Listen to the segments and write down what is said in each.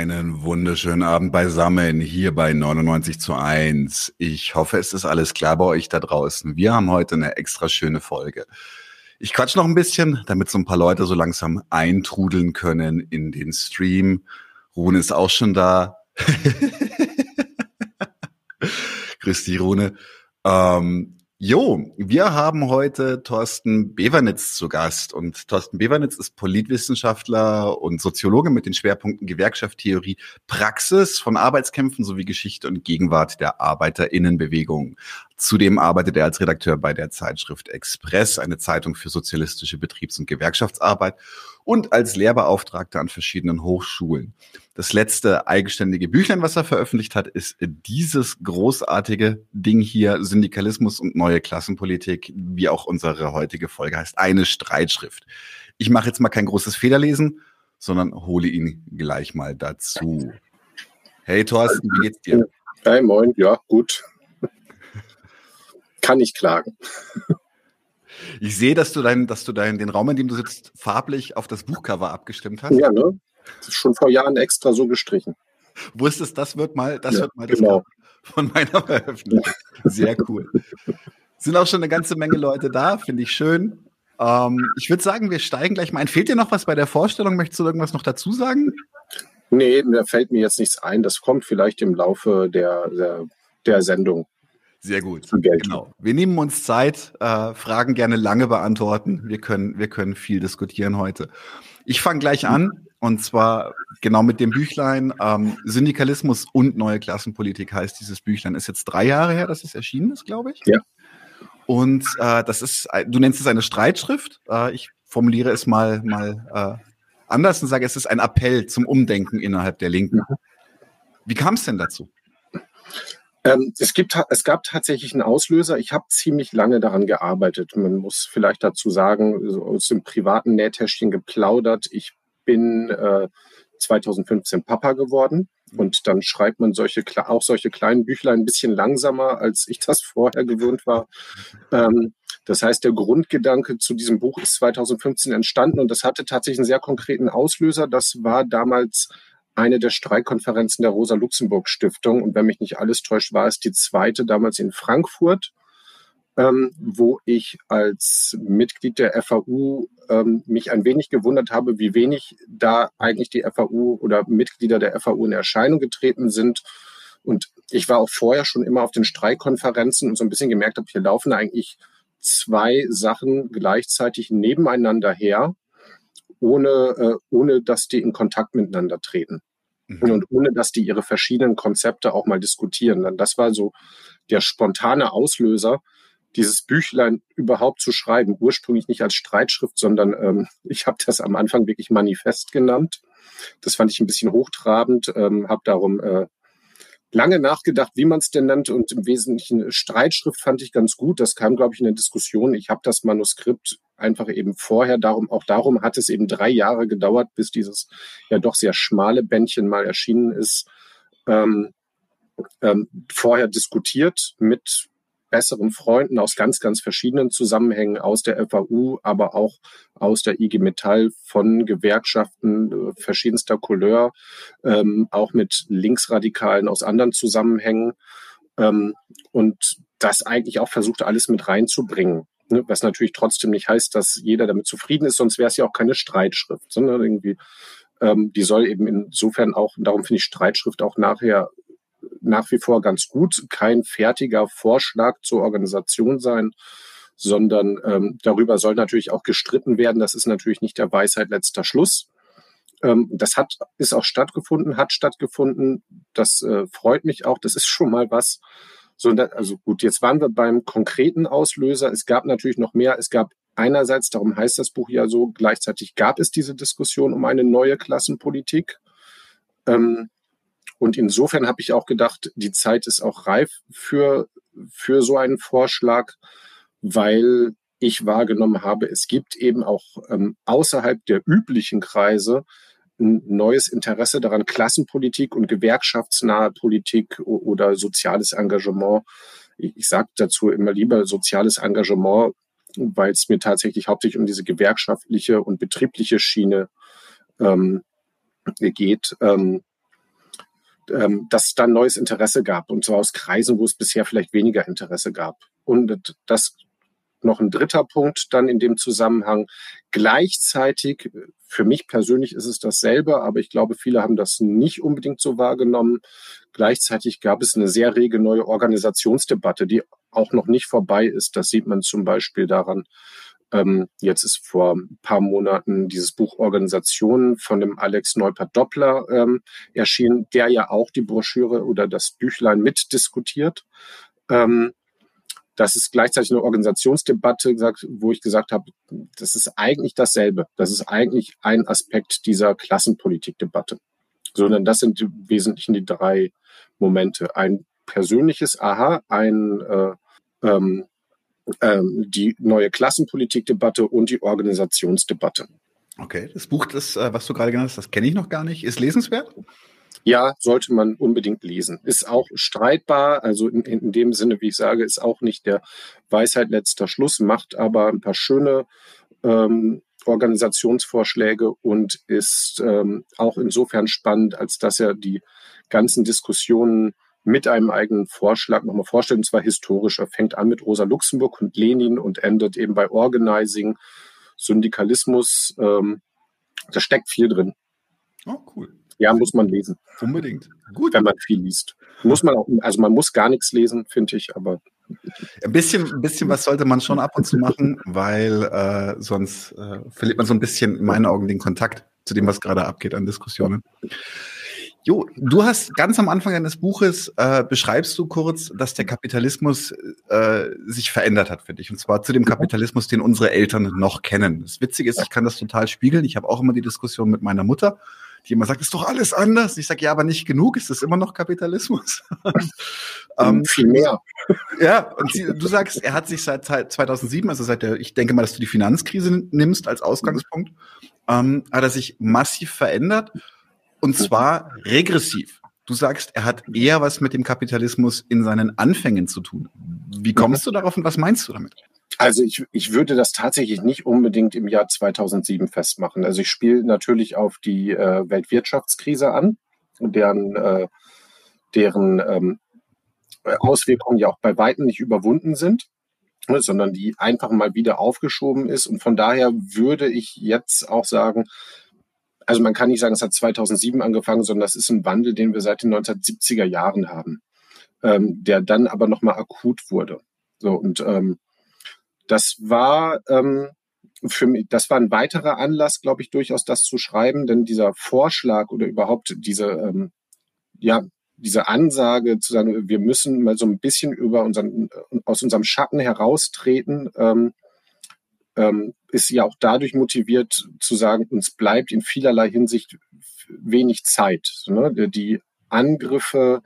Einen wunderschönen Abend beisammen hier bei 99 zu 1. Ich hoffe, es ist alles klar bei euch da draußen. Wir haben heute eine extra schöne Folge. Ich quatsch noch ein bisschen, damit so ein paar Leute so langsam eintrudeln können in den Stream. Rune ist auch schon da. Grüß die Rune. Ähm, Jo, wir haben heute Thorsten Bevernitz zu Gast und Thorsten Bevernitz ist Politwissenschaftler und Soziologe mit den Schwerpunkten Gewerkschaft, Theorie, Praxis von Arbeitskämpfen sowie Geschichte und Gegenwart der Arbeiterinnenbewegung. Zudem arbeitet er als Redakteur bei der Zeitschrift Express, eine Zeitung für sozialistische Betriebs- und Gewerkschaftsarbeit und als Lehrbeauftragter an verschiedenen Hochschulen. Das letzte eigenständige Büchlein, was er veröffentlicht hat, ist dieses großartige Ding hier, Syndikalismus und neue Klassenpolitik, wie auch unsere heutige Folge heißt, eine Streitschrift. Ich mache jetzt mal kein großes Federlesen, sondern hole ihn gleich mal dazu. Hey Thorsten, wie geht's dir? Hey, moin, ja, gut. Kann ich klagen. Ich sehe, dass du, dein, dass du dein, den Raum, in dem du sitzt, farblich auf das Buchcover abgestimmt hast. Ja, ne? Das ist schon vor Jahren extra so gestrichen. Wusstest, das wird mal, das ja, wird mal das genau. von meiner Veröffentlichung. Sehr cool. Sind auch schon eine ganze Menge Leute da, finde ich schön. Ähm, ich würde sagen, wir steigen gleich mal ein. Fehlt dir noch was bei der Vorstellung? Möchtest du irgendwas noch dazu sagen? Nee, da fällt mir jetzt nichts ein. Das kommt vielleicht im Laufe der, der, der Sendung. Sehr gut. Genau. Wir nehmen uns Zeit, äh, Fragen gerne lange beantworten. Wir können, wir können viel diskutieren heute. Ich fange gleich an und zwar genau mit dem Büchlein ähm, Syndikalismus und neue Klassenpolitik heißt dieses Büchlein. Ist jetzt drei Jahre her, dass es erschienen ist, glaube ich. Ja. Und äh, das ist, du nennst es eine Streitschrift. Äh, ich formuliere es mal mal äh, anders und sage, es ist ein Appell zum Umdenken innerhalb der Linken. Mhm. Wie kam es denn dazu? Ähm, es, gibt, es gab tatsächlich einen Auslöser. Ich habe ziemlich lange daran gearbeitet. Man muss vielleicht dazu sagen, so aus dem privaten Nähtäschchen geplaudert. Ich bin äh, 2015 Papa geworden und dann schreibt man solche auch solche kleinen Büchlein ein bisschen langsamer, als ich das vorher gewöhnt war. Ähm, das heißt, der Grundgedanke zu diesem Buch ist 2015 entstanden und das hatte tatsächlich einen sehr konkreten Auslöser. Das war damals eine der Streikkonferenzen der Rosa-Luxemburg-Stiftung. Und wenn mich nicht alles täuscht, war es die zweite damals in Frankfurt, ähm, wo ich als Mitglied der FAU ähm, mich ein wenig gewundert habe, wie wenig da eigentlich die FAU oder Mitglieder der FAU in Erscheinung getreten sind. Und ich war auch vorher schon immer auf den Streikkonferenzen und so ein bisschen gemerkt habe, hier laufen eigentlich zwei Sachen gleichzeitig nebeneinander her ohne, äh, ohne dass die in Kontakt miteinander treten. Mhm. Und ohne dass die ihre verschiedenen Konzepte auch mal diskutieren. Dann das war so der spontane Auslöser, dieses Büchlein überhaupt zu schreiben. Ursprünglich nicht als Streitschrift, sondern ähm, ich habe das am Anfang wirklich Manifest genannt. Das fand ich ein bisschen hochtrabend, ähm, habe darum äh, lange nachgedacht, wie man es denn nennt und im Wesentlichen Streitschrift fand ich ganz gut. Das kam, glaube ich, in der Diskussion. Ich habe das Manuskript einfach eben vorher, darum, auch darum hat es eben drei Jahre gedauert, bis dieses ja doch sehr schmale Bändchen mal erschienen ist. Ähm, ähm, vorher diskutiert mit besseren Freunden aus ganz, ganz verschiedenen Zusammenhängen aus der FAU, aber auch aus der IG Metall von Gewerkschaften äh, verschiedenster Couleur, ähm, auch mit Linksradikalen aus anderen Zusammenhängen ähm, und das eigentlich auch versucht, alles mit reinzubringen. Ne? Was natürlich trotzdem nicht heißt, dass jeder damit zufrieden ist, sonst wäre es ja auch keine Streitschrift, sondern irgendwie ähm, die soll eben insofern auch, darum finde ich Streitschrift auch nachher nach wie vor ganz gut, kein fertiger Vorschlag zur Organisation sein, sondern ähm, darüber soll natürlich auch gestritten werden. Das ist natürlich nicht der Weisheit letzter Schluss. Ähm, das hat, ist auch stattgefunden, hat stattgefunden. Das äh, freut mich auch. Das ist schon mal was. So, also gut, jetzt waren wir beim konkreten Auslöser. Es gab natürlich noch mehr. Es gab einerseits, darum heißt das Buch ja so, gleichzeitig gab es diese Diskussion um eine neue Klassenpolitik. Ähm, und insofern habe ich auch gedacht, die Zeit ist auch reif für, für so einen Vorschlag, weil ich wahrgenommen habe, es gibt eben auch ähm, außerhalb der üblichen Kreise ein neues Interesse daran, Klassenpolitik und gewerkschaftsnahe Politik oder soziales Engagement. Ich, ich sage dazu immer lieber soziales Engagement, weil es mir tatsächlich hauptsächlich um diese gewerkschaftliche und betriebliche Schiene ähm, geht. Ähm, ähm, dass es da ein neues Interesse gab und zwar aus Kreisen, wo es bisher vielleicht weniger Interesse gab. Und das noch ein dritter Punkt dann in dem Zusammenhang. Gleichzeitig, für mich persönlich ist es dasselbe, aber ich glaube, viele haben das nicht unbedingt so wahrgenommen. Gleichzeitig gab es eine sehr rege neue Organisationsdebatte, die auch noch nicht vorbei ist. Das sieht man zum Beispiel daran, ähm, jetzt ist vor ein paar Monaten dieses Buch Organisationen von dem Alex Neupert-Doppler ähm, erschienen, der ja auch die Broschüre oder das Büchlein mitdiskutiert. Ähm, das ist gleichzeitig eine Organisationsdebatte, wo ich gesagt habe, das ist eigentlich dasselbe. Das ist eigentlich ein Aspekt dieser Klassenpolitikdebatte. Sondern das sind im Wesentlichen die drei Momente. Ein persönliches Aha, ein äh, ähm, ähm, die neue Klassenpolitikdebatte und die Organisationsdebatte. Okay, das Buch, das, äh, was du gerade genannt hast, das kenne ich noch gar nicht. Ist lesenswert? Ja, sollte man unbedingt lesen. Ist auch streitbar, also in, in dem Sinne, wie ich sage, ist auch nicht der Weisheit letzter Schluss, macht aber ein paar schöne ähm, Organisationsvorschläge und ist ähm, auch insofern spannend, als dass er die ganzen Diskussionen mit einem eigenen Vorschlag nochmal vorstellt, und zwar historisch. Er fängt an mit Rosa Luxemburg und Lenin und endet eben bei Organizing, Syndikalismus. Ähm, da steckt viel drin. Oh, cool. Ja, muss man lesen. Unbedingt. Gut. Wenn man viel liest. Muss man auch, also man muss gar nichts lesen, finde ich, aber. Ein bisschen, ein bisschen was sollte man schon ab und zu machen, weil äh, sonst äh, verliert man so ein bisschen in meinen Augen den Kontakt zu dem, was gerade abgeht an Diskussionen. Jo, du hast ganz am Anfang deines Buches äh, beschreibst du kurz, dass der Kapitalismus äh, sich verändert hat für dich. Und zwar zu dem Kapitalismus, den unsere Eltern noch kennen. Das Witzige ist, ich kann das total spiegeln. Ich habe auch immer die Diskussion mit meiner Mutter die immer sagt, ist doch alles anders. Ich sage, ja, aber nicht genug, ist das immer noch Kapitalismus? ähm, Viel mehr. Ja, und sie, du sagst, er hat sich seit 2007, also seit der, ich denke mal, dass du die Finanzkrise nimmst als Ausgangspunkt, ähm, hat er sich massiv verändert und zwar regressiv. Du sagst, er hat eher was mit dem Kapitalismus in seinen Anfängen zu tun. Wie kommst du darauf und was meinst du damit? Also ich, ich würde das tatsächlich nicht unbedingt im Jahr 2007 festmachen. Also ich spiele natürlich auf die äh, Weltwirtschaftskrise an, deren, äh, deren ähm, Auswirkungen ja auch bei weitem nicht überwunden sind, ne, sondern die einfach mal wieder aufgeschoben ist. Und von daher würde ich jetzt auch sagen, also man kann nicht sagen, es hat 2007 angefangen, sondern das ist ein Wandel, den wir seit den 1970er Jahren haben, ähm, der dann aber nochmal akut wurde. So und ähm, das war ähm, für mich, das war ein weiterer Anlass, glaube ich, durchaus das zu schreiben, denn dieser Vorschlag oder überhaupt diese, ähm, ja, diese Ansage zu sagen, wir müssen mal so ein bisschen über unseren, aus unserem Schatten heraustreten, ähm, ähm, ist ja auch dadurch motiviert zu sagen, uns bleibt in vielerlei Hinsicht wenig Zeit. Ne? Die Angriffe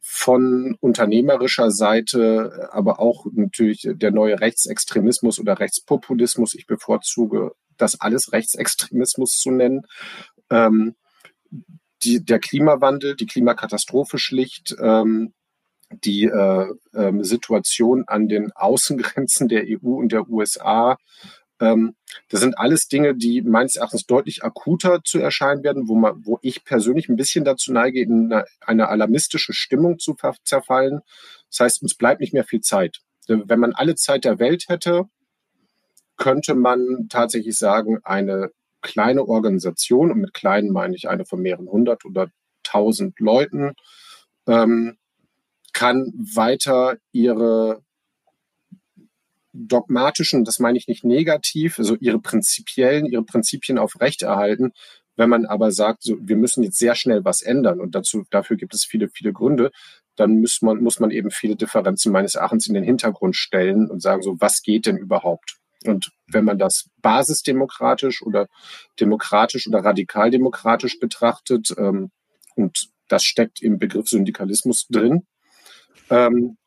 von unternehmerischer Seite, aber auch natürlich der neue Rechtsextremismus oder Rechtspopulismus. Ich bevorzuge das alles Rechtsextremismus zu nennen. Ähm, die, der Klimawandel, die Klimakatastrophe schlicht, ähm, die äh, äh, Situation an den Außengrenzen der EU und der USA, ähm, das sind alles Dinge, die meines Erachtens deutlich akuter zu erscheinen werden, wo, man, wo ich persönlich ein bisschen dazu neige, in eine, eine alarmistische Stimmung zu zerfallen. Das heißt, uns bleibt nicht mehr viel Zeit. Wenn man alle Zeit der Welt hätte, könnte man tatsächlich sagen, eine kleine Organisation, und mit kleinen meine ich eine von mehreren hundert oder tausend Leuten, ähm, kann weiter ihre dogmatischen, das meine ich nicht negativ, also ihre prinzipiellen, ihre Prinzipien aufrechterhalten. Wenn man aber sagt, so, wir müssen jetzt sehr schnell was ändern und dazu, dafür gibt es viele, viele Gründe, dann muss man, muss man eben viele Differenzen meines Erachtens in den Hintergrund stellen und sagen, so, was geht denn überhaupt? Und wenn man das basisdemokratisch oder demokratisch oder radikaldemokratisch betrachtet, ähm, und das steckt im Begriff Syndikalismus drin, ähm,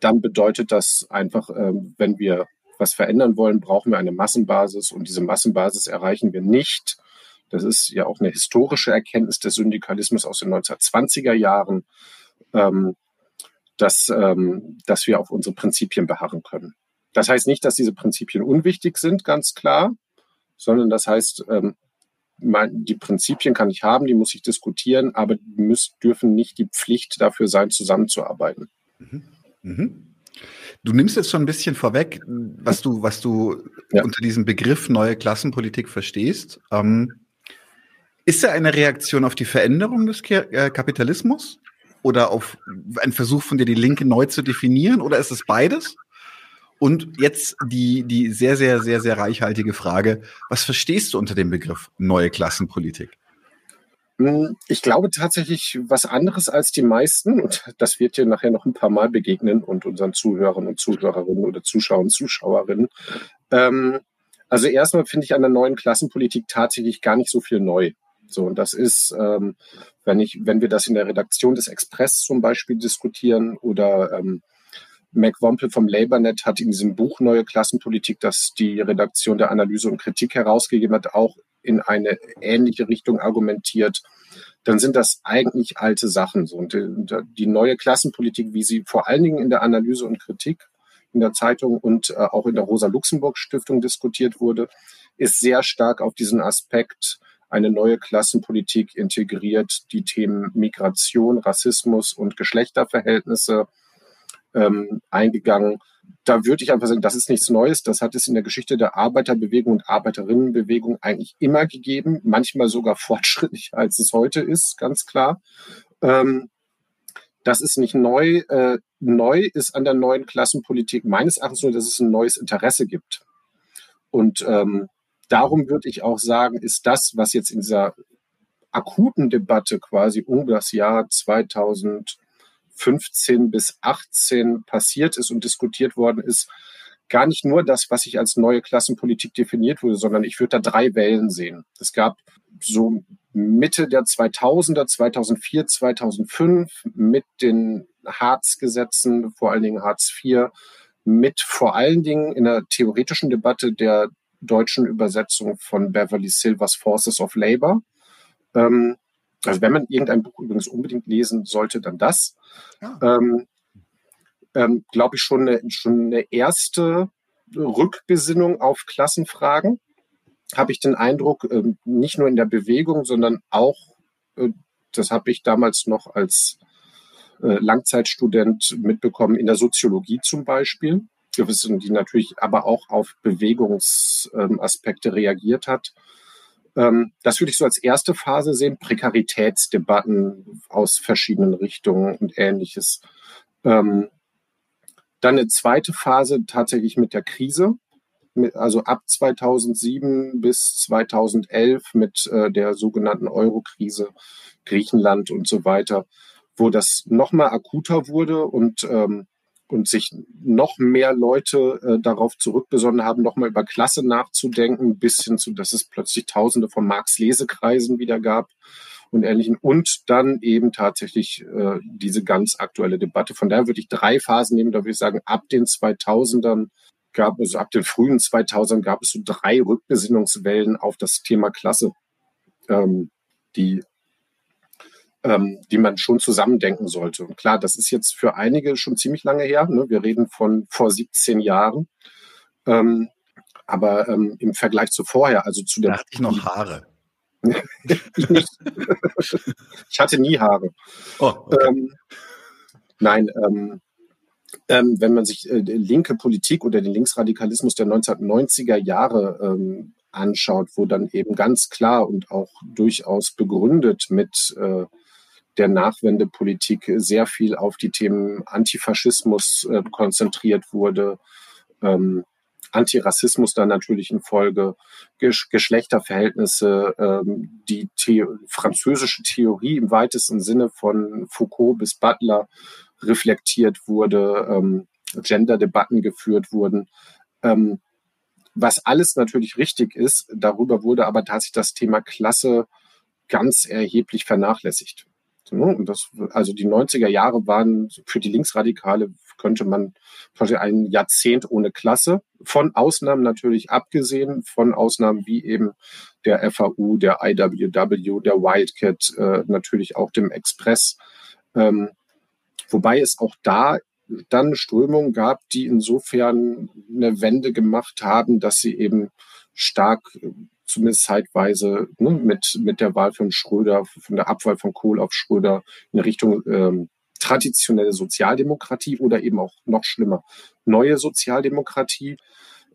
dann bedeutet das einfach, ähm, wenn wir was verändern wollen, brauchen wir eine Massenbasis und diese Massenbasis erreichen wir nicht. Das ist ja auch eine historische Erkenntnis des Syndikalismus aus den 1920er Jahren, ähm, dass, ähm, dass wir auf unsere Prinzipien beharren können. Das heißt nicht, dass diese Prinzipien unwichtig sind, ganz klar, sondern das heißt, die Prinzipien kann ich haben, die muss ich diskutieren, aber müssen, dürfen nicht die Pflicht dafür sein, zusammenzuarbeiten. Mhm. Mhm. Du nimmst jetzt schon ein bisschen vorweg, was du, was du ja. unter diesem Begriff neue Klassenpolitik verstehst. Ähm, ist er eine Reaktion auf die Veränderung des äh, Kapitalismus oder auf ein Versuch von dir, die Linke neu zu definieren? Oder ist es beides? Und jetzt die, die sehr, sehr, sehr, sehr reichhaltige Frage. Was verstehst du unter dem Begriff neue Klassenpolitik? Hm, ich glaube tatsächlich was anderes als die meisten und das wird dir nachher noch ein paar Mal begegnen und unseren Zuhörern und Zuhörerinnen oder Zuschauern und Zuschauerinnen. Ähm, also erstmal finde ich an der neuen Klassenpolitik tatsächlich gar nicht so viel neu. So, und das ist, ähm, wenn ich, wenn wir das in der Redaktion des Express zum Beispiel diskutieren oder ähm, Mac Wompel vom LabourNet hat in diesem Buch Neue Klassenpolitik, das die Redaktion der Analyse und Kritik herausgegeben hat, auch in eine ähnliche Richtung argumentiert, dann sind das eigentlich alte Sachen. Und die neue Klassenpolitik, wie sie vor allen Dingen in der Analyse und Kritik in der Zeitung und äh, auch in der Rosa-Luxemburg-Stiftung diskutiert wurde, ist sehr stark auf diesen Aspekt eine neue Klassenpolitik integriert, die Themen Migration, Rassismus und Geschlechterverhältnisse ähm, eingegangen. Da würde ich einfach sagen, das ist nichts Neues. Das hat es in der Geschichte der Arbeiterbewegung und Arbeiterinnenbewegung eigentlich immer gegeben, manchmal sogar fortschrittlicher, als es heute ist, ganz klar. Ähm, das ist nicht neu. Äh, neu ist an der neuen Klassenpolitik meines Erachtens nur, dass es ein neues Interesse gibt. Und ähm, darum würde ich auch sagen, ist das, was jetzt in dieser akuten Debatte quasi um das Jahr 2000 15 bis 18 passiert ist und diskutiert worden ist, gar nicht nur das, was ich als neue Klassenpolitik definiert wurde, sondern ich würde da drei Wellen sehen. Es gab so Mitte der 2000er, 2004, 2005 mit den Hartz-Gesetzen, vor allen Dingen Hartz IV, mit vor allen Dingen in der theoretischen Debatte der deutschen Übersetzung von Beverly Silvers Forces of Labor. Ähm, also wenn man irgendein Buch übrigens unbedingt lesen sollte, dann das. Ja. Ähm, ähm, Glaube ich schon eine, schon eine erste Rückbesinnung auf Klassenfragen. Habe ich den Eindruck, äh, nicht nur in der Bewegung, sondern auch, äh, das habe ich damals noch als äh, Langzeitstudent mitbekommen, in der Soziologie zum Beispiel, die natürlich aber auch auf Bewegungsaspekte reagiert hat. Ähm, das würde ich so als erste Phase sehen. Prekaritätsdebatten aus verschiedenen Richtungen und ähnliches. Ähm, dann eine zweite Phase tatsächlich mit der Krise. also ab 2007 bis 2011 mit äh, der sogenannten Euro-Krise, Griechenland und so weiter, wo das nochmal akuter wurde und ähm, und sich noch mehr Leute äh, darauf zurückbesonnen haben, nochmal über Klasse nachzudenken, bis hin zu, dass es plötzlich Tausende von Marx-Lesekreisen wieder gab und ähnlichen. Und dann eben tatsächlich äh, diese ganz aktuelle Debatte. Von daher würde ich drei Phasen nehmen. Da würde ich sagen, ab den 2000ern gab es, also ab den frühen 2000ern gab es so drei Rückbesinnungswellen auf das Thema Klasse, ähm, die ähm, die man schon zusammendenken sollte. Und klar, das ist jetzt für einige schon ziemlich lange her. Ne? Wir reden von vor 17 Jahren. Ähm, aber ähm, im Vergleich zu vorher, also zu der. Da hatte ich noch Haare. ich nicht. ich hatte nie Haare. Oh, okay. ähm, nein, ähm, ähm, wenn man sich äh, linke Politik oder den Linksradikalismus der 1990er Jahre ähm, anschaut, wo dann eben ganz klar und auch durchaus begründet mit äh, der Nachwendepolitik sehr viel auf die Themen Antifaschismus äh, konzentriert wurde, ähm, Antirassismus dann natürlich in Folge, Gesch Geschlechterverhältnisse, ähm, die The französische Theorie im weitesten Sinne von Foucault bis Butler reflektiert wurde, ähm, Gender-Debatten geführt wurden. Ähm, was alles natürlich richtig ist, darüber wurde aber tatsächlich das Thema Klasse ganz erheblich vernachlässigt. Und das, also die 90er Jahre waren für die Linksradikale, könnte man ein Jahrzehnt ohne Klasse. Von Ausnahmen natürlich abgesehen, von Ausnahmen wie eben der FAU, der IWW, der Wildcat, äh, natürlich auch dem Express. Ähm, wobei es auch da dann Strömungen gab, die insofern eine Wende gemacht haben, dass sie eben stark zumindest zeitweise ne, mit, mit der Wahl von Schröder, von der Abwahl von Kohl auf Schröder in Richtung ähm, traditionelle Sozialdemokratie oder eben auch noch schlimmer neue Sozialdemokratie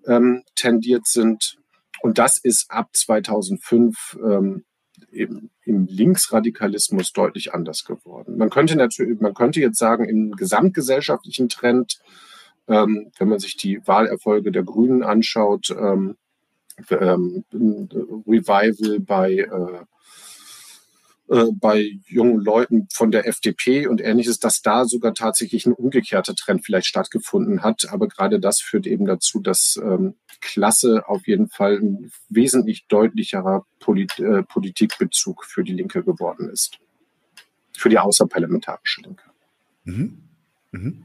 ähm, tendiert sind. Und das ist ab 2005 ähm, im, im Linksradikalismus deutlich anders geworden. Man könnte natürlich, man könnte jetzt sagen, im gesamtgesellschaftlichen Trend, ähm, wenn man sich die Wahlerfolge der Grünen anschaut, ähm, ähm, Revival bei äh, äh, bei jungen Leuten von der FDP und ähnliches, dass da sogar tatsächlich ein umgekehrter Trend vielleicht stattgefunden hat. Aber gerade das führt eben dazu, dass ähm, Klasse auf jeden Fall ein wesentlich deutlicherer Polit äh, Politikbezug für die Linke geworden ist. Für die außerparlamentarische Linke. Mhm. Mhm.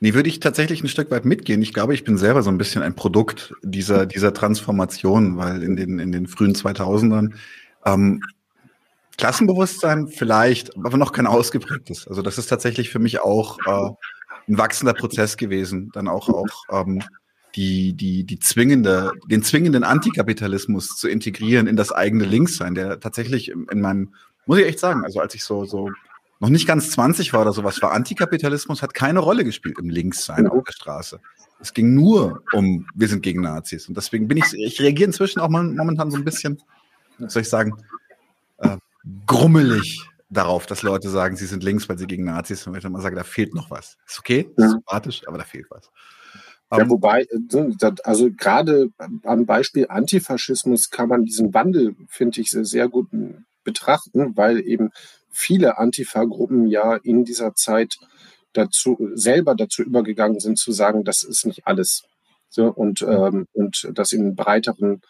Nee, würde ich tatsächlich ein Stück weit mitgehen. Ich glaube, ich bin selber so ein bisschen ein Produkt dieser, dieser Transformation, weil in den, in den frühen 2000ern ähm, Klassenbewusstsein vielleicht, aber noch kein ausgeprägtes. Also das ist tatsächlich für mich auch äh, ein wachsender Prozess gewesen. Dann auch auch ähm, die die die zwingende den zwingenden Antikapitalismus zu integrieren in das eigene Linkssein, der tatsächlich in meinem muss ich echt sagen, also als ich so so noch nicht ganz 20 war oder sowas, war Antikapitalismus hat keine Rolle gespielt im Linkssein auf der Straße. Es ging nur um, wir sind gegen Nazis. Und deswegen bin ich, ich reagiere inzwischen auch momentan so ein bisschen, soll ich sagen, äh, grummelig darauf, dass Leute sagen, sie sind links, weil sie gegen Nazis sind. Und ich dann mal sage, da fehlt noch was. Ist okay, ist sympathisch, aber da fehlt was. Ja, um, ähm, wobei, also gerade am Beispiel Antifaschismus kann man diesen Wandel, finde ich, sehr gut betrachten, weil eben viele Antifa-Gruppen ja in dieser Zeit dazu selber dazu übergegangen sind zu sagen, das ist nicht alles. So, und, ähm, und das in breiteren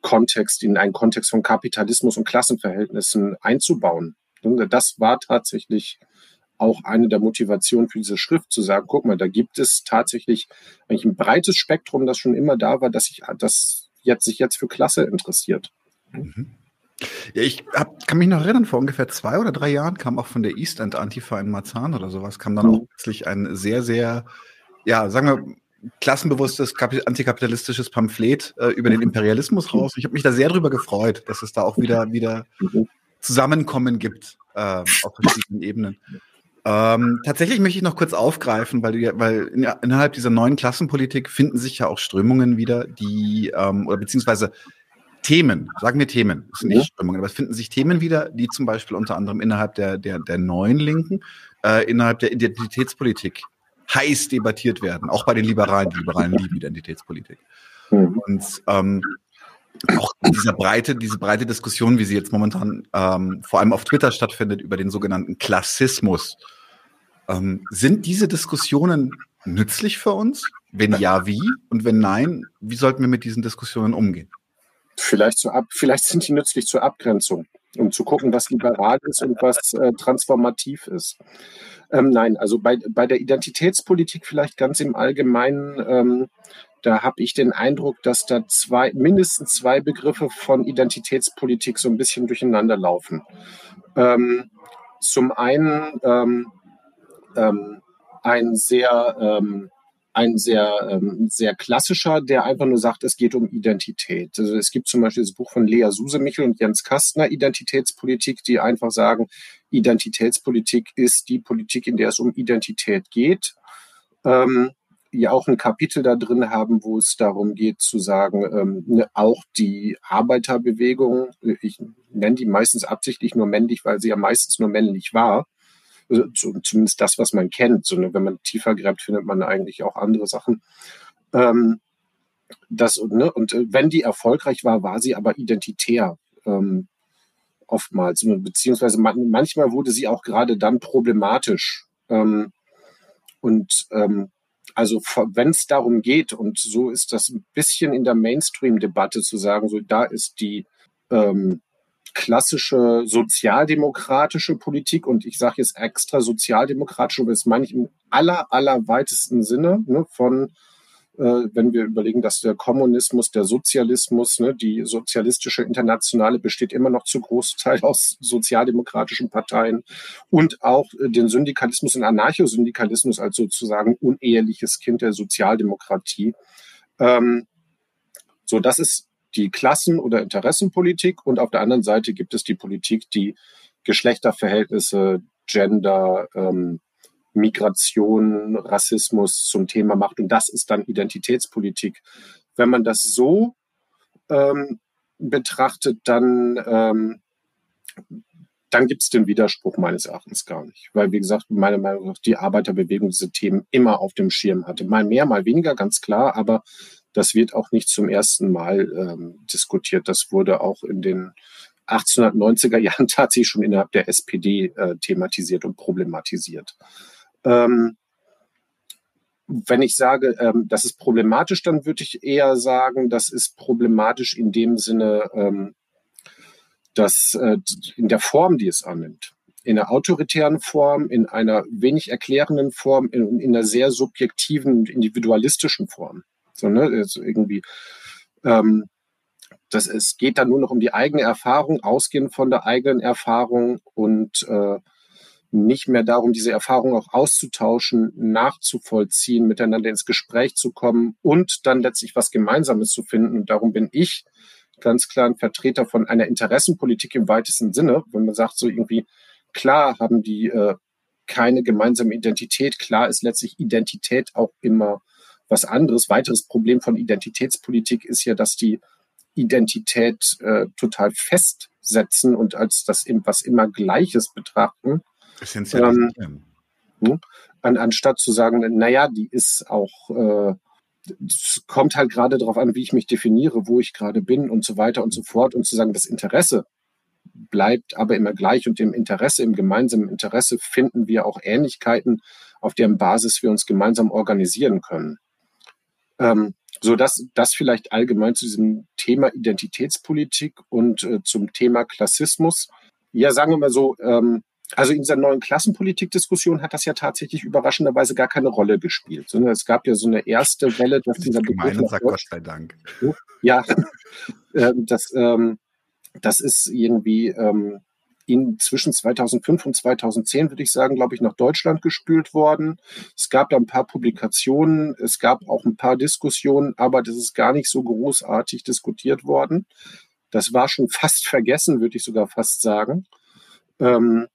Kontext, in einen Kontext von Kapitalismus und Klassenverhältnissen einzubauen. Das war tatsächlich auch eine der Motivationen für diese Schrift, zu sagen, guck mal, da gibt es tatsächlich eigentlich ein breites Spektrum, das schon immer da war, dass sich das jetzt, sich jetzt für Klasse interessiert. Mhm. Ja, ich hab, kann mich noch erinnern, vor ungefähr zwei oder drei Jahren kam auch von der East End Antifa in Marzahn oder sowas, kam dann mhm. auch plötzlich ein sehr, sehr, ja, sagen wir, klassenbewusstes antikapitalistisches Pamphlet äh, über den Imperialismus raus. Ich habe mich da sehr drüber gefreut, dass es da auch wieder wieder Zusammenkommen gibt äh, auf verschiedenen Ebenen. Ähm, tatsächlich möchte ich noch kurz aufgreifen, weil, weil in, innerhalb dieser neuen Klassenpolitik finden sich ja auch Strömungen wieder, die ähm, oder beziehungsweise Themen, sagen wir Themen, das sind nicht Strömungen, aber es finden sich Themen wieder, die zum Beispiel unter anderem innerhalb der der der neuen Linken, äh, innerhalb der Identitätspolitik heiß debattiert werden, auch bei den Liberalen. Die Liberalen lieben Identitätspolitik. Mhm. Und ähm, auch dieser breite, diese breite Diskussion, wie sie jetzt momentan ähm, vor allem auf Twitter stattfindet, über den sogenannten Klassismus. Ähm, sind diese Diskussionen nützlich für uns? Wenn ja, wie? Und wenn nein, wie sollten wir mit diesen Diskussionen umgehen? Vielleicht, zur Ab vielleicht sind die nützlich zur Abgrenzung, um zu gucken, was liberal ist und was äh, transformativ ist. Ähm, nein, also bei, bei der Identitätspolitik vielleicht ganz im Allgemeinen, ähm, da habe ich den Eindruck, dass da zwei, mindestens zwei Begriffe von Identitätspolitik so ein bisschen durcheinander laufen. Ähm, zum einen ähm, ähm, ein sehr ähm, ein sehr, ähm, sehr klassischer, der einfach nur sagt, es geht um Identität. Also es gibt zum Beispiel das Buch von Lea Susemichel und Jens Kastner, Identitätspolitik, die einfach sagen, Identitätspolitik ist die Politik, in der es um Identität geht. Ähm, ja auch ein Kapitel da drin haben, wo es darum geht zu sagen, ähm, ne, auch die Arbeiterbewegung, ich nenne die meistens absichtlich nur männlich, weil sie ja meistens nur männlich war, zumindest das, was man kennt. So, ne, wenn man tiefer gräbt, findet man eigentlich auch andere Sachen. Ähm, das, ne, und äh, wenn die erfolgreich war, war sie aber identitär. Ähm, oftmals, beziehungsweise man, manchmal wurde sie auch gerade dann problematisch. Ähm, und ähm, also wenn es darum geht, und so ist das ein bisschen in der Mainstream-Debatte zu sagen, so da ist die ähm, klassische sozialdemokratische Politik und ich sage jetzt extra sozialdemokratische, das meine ich im aller, aller weitesten Sinne ne, von, äh, wenn wir überlegen, dass der Kommunismus, der Sozialismus, ne, die sozialistische Internationale besteht immer noch zu Großteil aus sozialdemokratischen Parteien und auch äh, den Syndikalismus und Anarchosyndikalismus als sozusagen uneheliches Kind der Sozialdemokratie. Ähm, so, das ist die Klassen- oder Interessenpolitik und auf der anderen Seite gibt es die Politik, die Geschlechterverhältnisse, Gender, ähm, Migration, Rassismus zum Thema macht. Und das ist dann Identitätspolitik. Wenn man das so ähm, betrachtet, dann, ähm, dann gibt es den Widerspruch meines Erachtens gar nicht. Weil, wie gesagt, meiner Meinung nach die Arbeiterbewegung diese Themen immer auf dem Schirm hatte. Mal mehr, mal weniger, ganz klar, aber das wird auch nicht zum ersten Mal ähm, diskutiert. Das wurde auch in den 1890er Jahren tatsächlich schon innerhalb der SPD äh, thematisiert und problematisiert. Ähm, wenn ich sage, ähm, das ist problematisch, dann würde ich eher sagen, das ist problematisch in dem Sinne, ähm, dass äh, in der Form, die es annimmt, in einer autoritären Form, in einer wenig erklärenden Form, in, in einer sehr subjektiven individualistischen Form. So, ne, also irgendwie, ähm, das, es geht dann nur noch um die eigene Erfahrung, ausgehend von der eigenen Erfahrung und äh, nicht mehr darum, diese Erfahrung auch auszutauschen, nachzuvollziehen, miteinander ins Gespräch zu kommen und dann letztlich was Gemeinsames zu finden. Und darum bin ich ganz klar ein Vertreter von einer Interessenpolitik im weitesten Sinne, wenn man sagt, so irgendwie, klar haben die äh, keine gemeinsame Identität, klar ist letztlich Identität auch immer was anderes. Weiteres Problem von Identitätspolitik ist ja, dass die Identität äh, total festsetzen und als das was immer Gleiches betrachten ähm, hm? an, anstatt zu sagen, naja, die ist auch, äh, es kommt halt gerade darauf an, wie ich mich definiere, wo ich gerade bin und so weiter und so fort und zu sagen, das Interesse bleibt aber immer gleich und im Interesse, im gemeinsamen Interesse finden wir auch Ähnlichkeiten, auf deren Basis wir uns gemeinsam organisieren können. Ähm, so dass das vielleicht allgemein zu diesem Thema Identitätspolitik und äh, zum Thema Klassismus. Ja, sagen wir mal so, ähm, also in dieser neuen Klassenpolitik-Diskussion hat das ja tatsächlich überraschenderweise gar keine Rolle gespielt. Sondern es gab ja so eine erste Welle, dass dieser Begriff. Gemeine, sagt Gott sei Dank. Ja, ähm, das, ähm, das ist irgendwie ähm, in zwischen 2005 und 2010, würde ich sagen, glaube ich, nach Deutschland gespült worden. Es gab da ein paar Publikationen, es gab auch ein paar Diskussionen, aber das ist gar nicht so großartig diskutiert worden. Das war schon fast vergessen, würde ich sogar fast sagen. Ähm,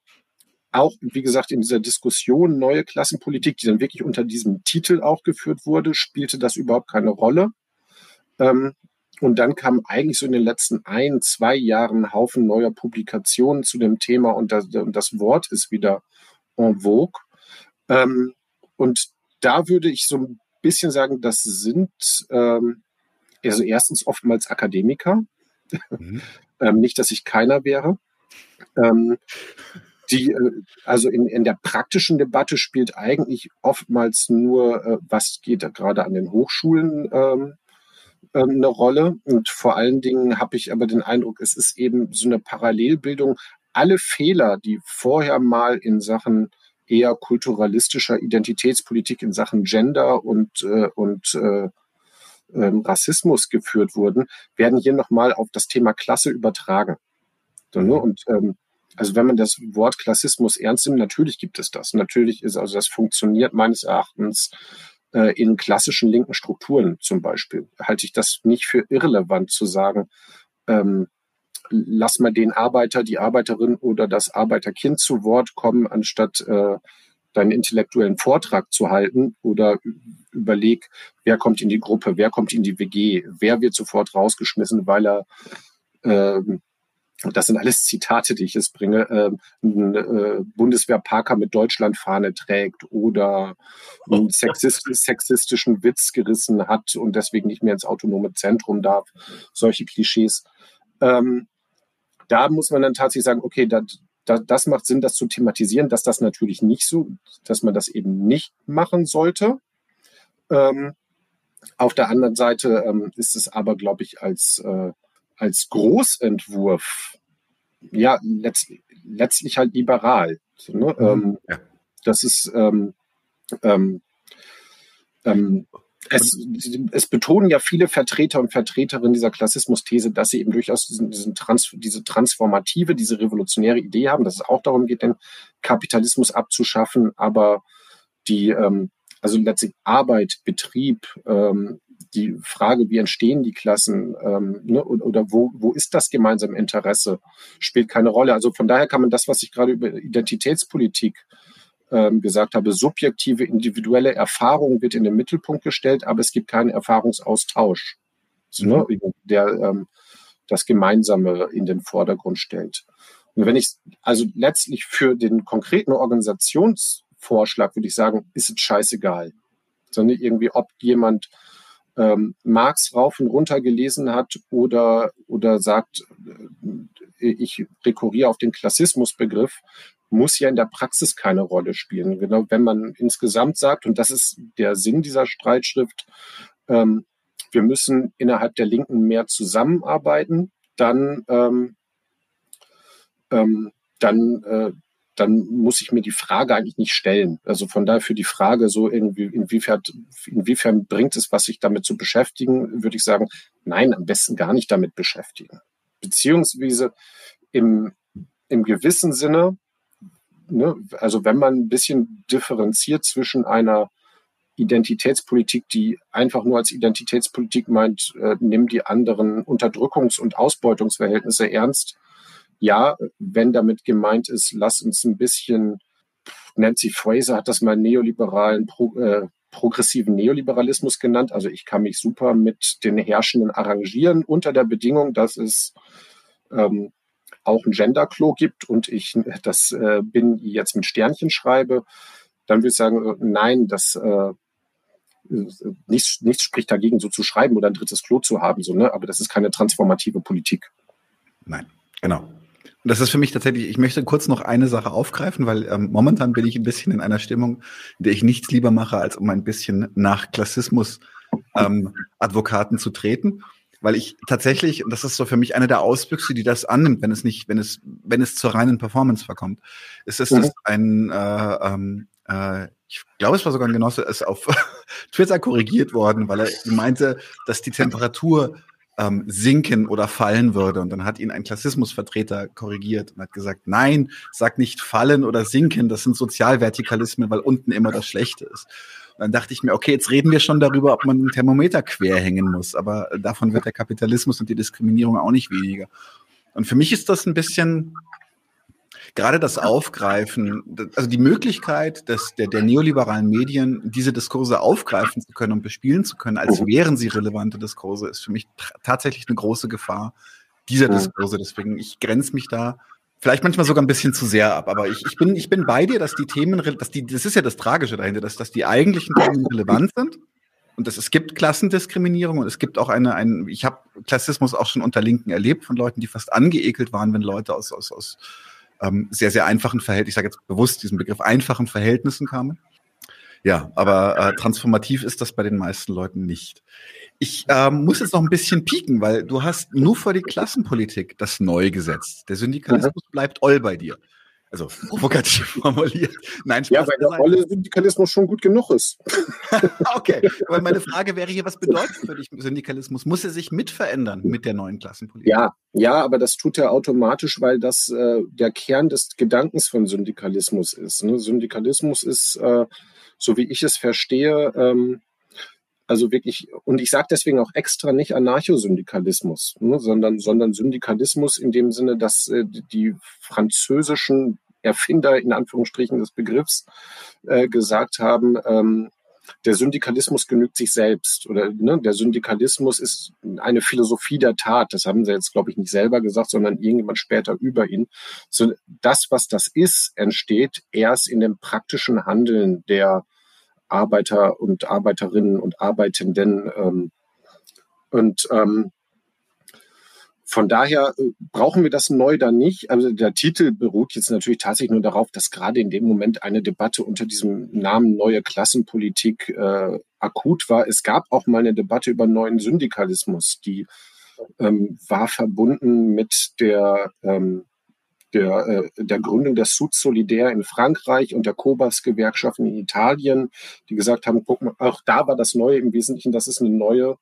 auch, wie gesagt, in dieser Diskussion neue Klassenpolitik, die dann wirklich unter diesem Titel auch geführt wurde, spielte das überhaupt keine Rolle. Ähm, und dann kam eigentlich so in den letzten ein, zwei Jahren ein Haufen neuer Publikationen zu dem Thema und das, das Wort ist wieder en vogue. Ähm, und da würde ich so ein bisschen sagen, das sind ähm, also erstens oftmals Akademiker. Mhm. ähm, nicht, dass ich keiner wäre. Ähm, die, äh, also in, in der praktischen Debatte spielt eigentlich oftmals nur, äh, was geht da gerade an den Hochschulen ähm, eine Rolle. Und vor allen Dingen habe ich aber den Eindruck, es ist eben so eine Parallelbildung. Alle Fehler, die vorher mal in Sachen eher kulturalistischer Identitätspolitik in Sachen Gender und, äh, und äh, ähm, Rassismus geführt wurden, werden hier nochmal auf das Thema Klasse übertragen. So, ne? Und ähm, also wenn man das Wort Klassismus ernst nimmt, natürlich gibt es das. Natürlich ist also das funktioniert meines Erachtens äh, in klassischen linken Strukturen zum Beispiel. Halte ich das nicht für irrelevant zu sagen, ähm, lass mal den Arbeiter, die Arbeiterin oder das Arbeiterkind zu Wort kommen, anstatt äh, deinen intellektuellen Vortrag zu halten oder überleg, wer kommt in die Gruppe, wer kommt in die WG, wer wird sofort rausgeschmissen, weil er ähm, das sind alles Zitate, die ich jetzt bringe, äh, ein äh, Bundeswehrparker mit Deutschlandfahne trägt oder einen sexist sexistischen Witz gerissen hat und deswegen nicht mehr ins autonome Zentrum darf. Solche Klischees. Ähm, da muss man dann tatsächlich sagen, okay, da, da, das macht Sinn, das zu thematisieren, dass das natürlich nicht so, dass man das eben nicht machen sollte. Ähm, auf der anderen Seite ähm, ist es aber, glaube ich, als äh, als Großentwurf ja letzt, letztlich halt liberal. So, ne? mhm. ähm, ja. Das ist ähm, ähm, ähm, es, es, betonen ja viele Vertreter und Vertreterinnen dieser Klassismus-These, dass sie eben durchaus diesen, diesen Trans, diese transformative, diese revolutionäre Idee haben, dass es auch darum geht, den Kapitalismus abzuschaffen, aber die, ähm, also letztlich Arbeit, Betrieb, ähm, die Frage, wie entstehen die Klassen ähm, ne, oder wo, wo ist das gemeinsame Interesse, spielt keine Rolle. Also von daher kann man das, was ich gerade über Identitätspolitik ähm, gesagt habe, subjektive, individuelle Erfahrung wird in den Mittelpunkt gestellt, aber es gibt keinen Erfahrungsaustausch, so, ne, mhm. der ähm, das Gemeinsame in den Vordergrund stellt. Und wenn ich also letztlich für den konkreten Organisationsvorschlag würde ich sagen, ist es scheißegal. Sondern irgendwie, ob jemand ähm, Marx rauf und runter gelesen hat oder, oder sagt, äh, ich rekurriere auf den Klassismusbegriff, muss ja in der Praxis keine Rolle spielen. Genau, wenn man insgesamt sagt, und das ist der Sinn dieser Streitschrift, ähm, wir müssen innerhalb der Linken mehr zusammenarbeiten, dann, ähm, ähm, dann äh, dann muss ich mir die Frage eigentlich nicht stellen. Also von daher für die Frage so irgendwie, inwiefern, inwiefern bringt es was, sich damit zu beschäftigen, würde ich sagen, nein, am besten gar nicht damit beschäftigen. Beziehungsweise im, im gewissen Sinne, ne, also wenn man ein bisschen differenziert zwischen einer Identitätspolitik, die einfach nur als Identitätspolitik meint, äh, nimm die anderen Unterdrückungs- und Ausbeutungsverhältnisse ernst, ja, wenn damit gemeint ist, lass uns ein bisschen, Nancy Fraser hat das mal neoliberalen, pro, äh, progressiven Neoliberalismus genannt. Also ich kann mich super mit den Herrschenden arrangieren unter der Bedingung, dass es ähm, auch ein Genderklo gibt und ich das äh, bin jetzt mit Sternchen schreibe, dann würde ich sagen, äh, nein, das äh, nichts, nichts spricht dagegen, so zu schreiben oder ein drittes Klo zu haben, so, ne? aber das ist keine transformative Politik. Nein, genau. Und das ist für mich tatsächlich, ich möchte kurz noch eine Sache aufgreifen, weil ähm, momentan bin ich ein bisschen in einer Stimmung, in der ich nichts lieber mache, als um ein bisschen nach Klassismus ähm, Advokaten zu treten. Weil ich tatsächlich, und das ist so für mich eine der Auswüchse, die das annimmt, wenn es nicht, wenn es, wenn es zur reinen Performance verkommt, ist es, dass ein äh, ähm, äh, ich glaube, es war sogar ein Genosse, ist auf Twitter korrigiert worden, weil er meinte, dass die Temperatur ähm, sinken oder fallen würde. Und dann hat ihn ein Klassismusvertreter korrigiert und hat gesagt, nein, sag nicht fallen oder sinken, das sind Sozialvertikalismen, weil unten immer das Schlechte ist. Und dann dachte ich mir, okay, jetzt reden wir schon darüber, ob man den Thermometer quer hängen muss, aber davon wird der Kapitalismus und die Diskriminierung auch nicht weniger. Und für mich ist das ein bisschen gerade das Aufgreifen, also die Möglichkeit dass der, der neoliberalen Medien, diese Diskurse aufgreifen zu können und bespielen zu können, als mhm. wären sie relevante Diskurse, ist für mich tatsächlich eine große Gefahr dieser mhm. Diskurse. Deswegen, ich grenze mich da vielleicht manchmal sogar ein bisschen zu sehr ab. Aber ich, ich, bin, ich bin bei dir, dass die Themen, dass die, das ist ja das Tragische dahinter, dass, dass die eigentlichen Themen relevant sind. Und dass es gibt Klassendiskriminierung und es gibt auch eine, ein, ich habe Klassismus auch schon unter Linken erlebt von Leuten, die fast angeekelt waren, wenn Leute aus, aus, aus ähm, sehr, sehr einfachen Verhältnissen, ich sage jetzt bewusst diesen Begriff einfachen Verhältnissen kamen. Ja, aber äh, transformativ ist das bei den meisten Leuten nicht. Ich ähm, muss jetzt noch ein bisschen pieken, weil du hast nur vor die Klassenpolitik das neu gesetzt. Der Syndikalismus bleibt all bei dir. Also provokativ formuliert. Nein, Spaß ja, weil der volle Syndikalismus schon gut genug ist. okay, aber meine Frage wäre hier, was bedeutet für dich Syndikalismus? Muss er sich mitverändern mit der neuen Klassenpolitik? Ja, ja, aber das tut er automatisch, weil das äh, der Kern des Gedankens von Syndikalismus ist. Ne? Syndikalismus ist, äh, so wie ich es verstehe, ähm, also wirklich, und ich sage deswegen auch extra nicht Anarchosyndikalismus, ne, sondern, sondern Syndikalismus in dem Sinne, dass äh, die französischen Erfinder in Anführungsstrichen des Begriffs äh, gesagt haben, ähm, der Syndikalismus genügt sich selbst oder ne, der Syndikalismus ist eine Philosophie der Tat. Das haben sie jetzt, glaube ich, nicht selber gesagt, sondern irgendjemand später über ihn. So, das, was das ist, entsteht erst in dem praktischen Handeln der Arbeiter und Arbeiterinnen und Arbeitenden. Ähm, und ähm, von daher äh, brauchen wir das neu dann nicht. Also der Titel beruht jetzt natürlich tatsächlich nur darauf, dass gerade in dem Moment eine Debatte unter diesem Namen neue Klassenpolitik äh, akut war. Es gab auch mal eine Debatte über neuen Syndikalismus, die ähm, war verbunden mit der ähm, der, äh, der Gründung der Sud Solidaire in Frankreich und der Cobas-Gewerkschaften in Italien, die gesagt haben, guck mal, auch da war das Neue im Wesentlichen, dass es eine neue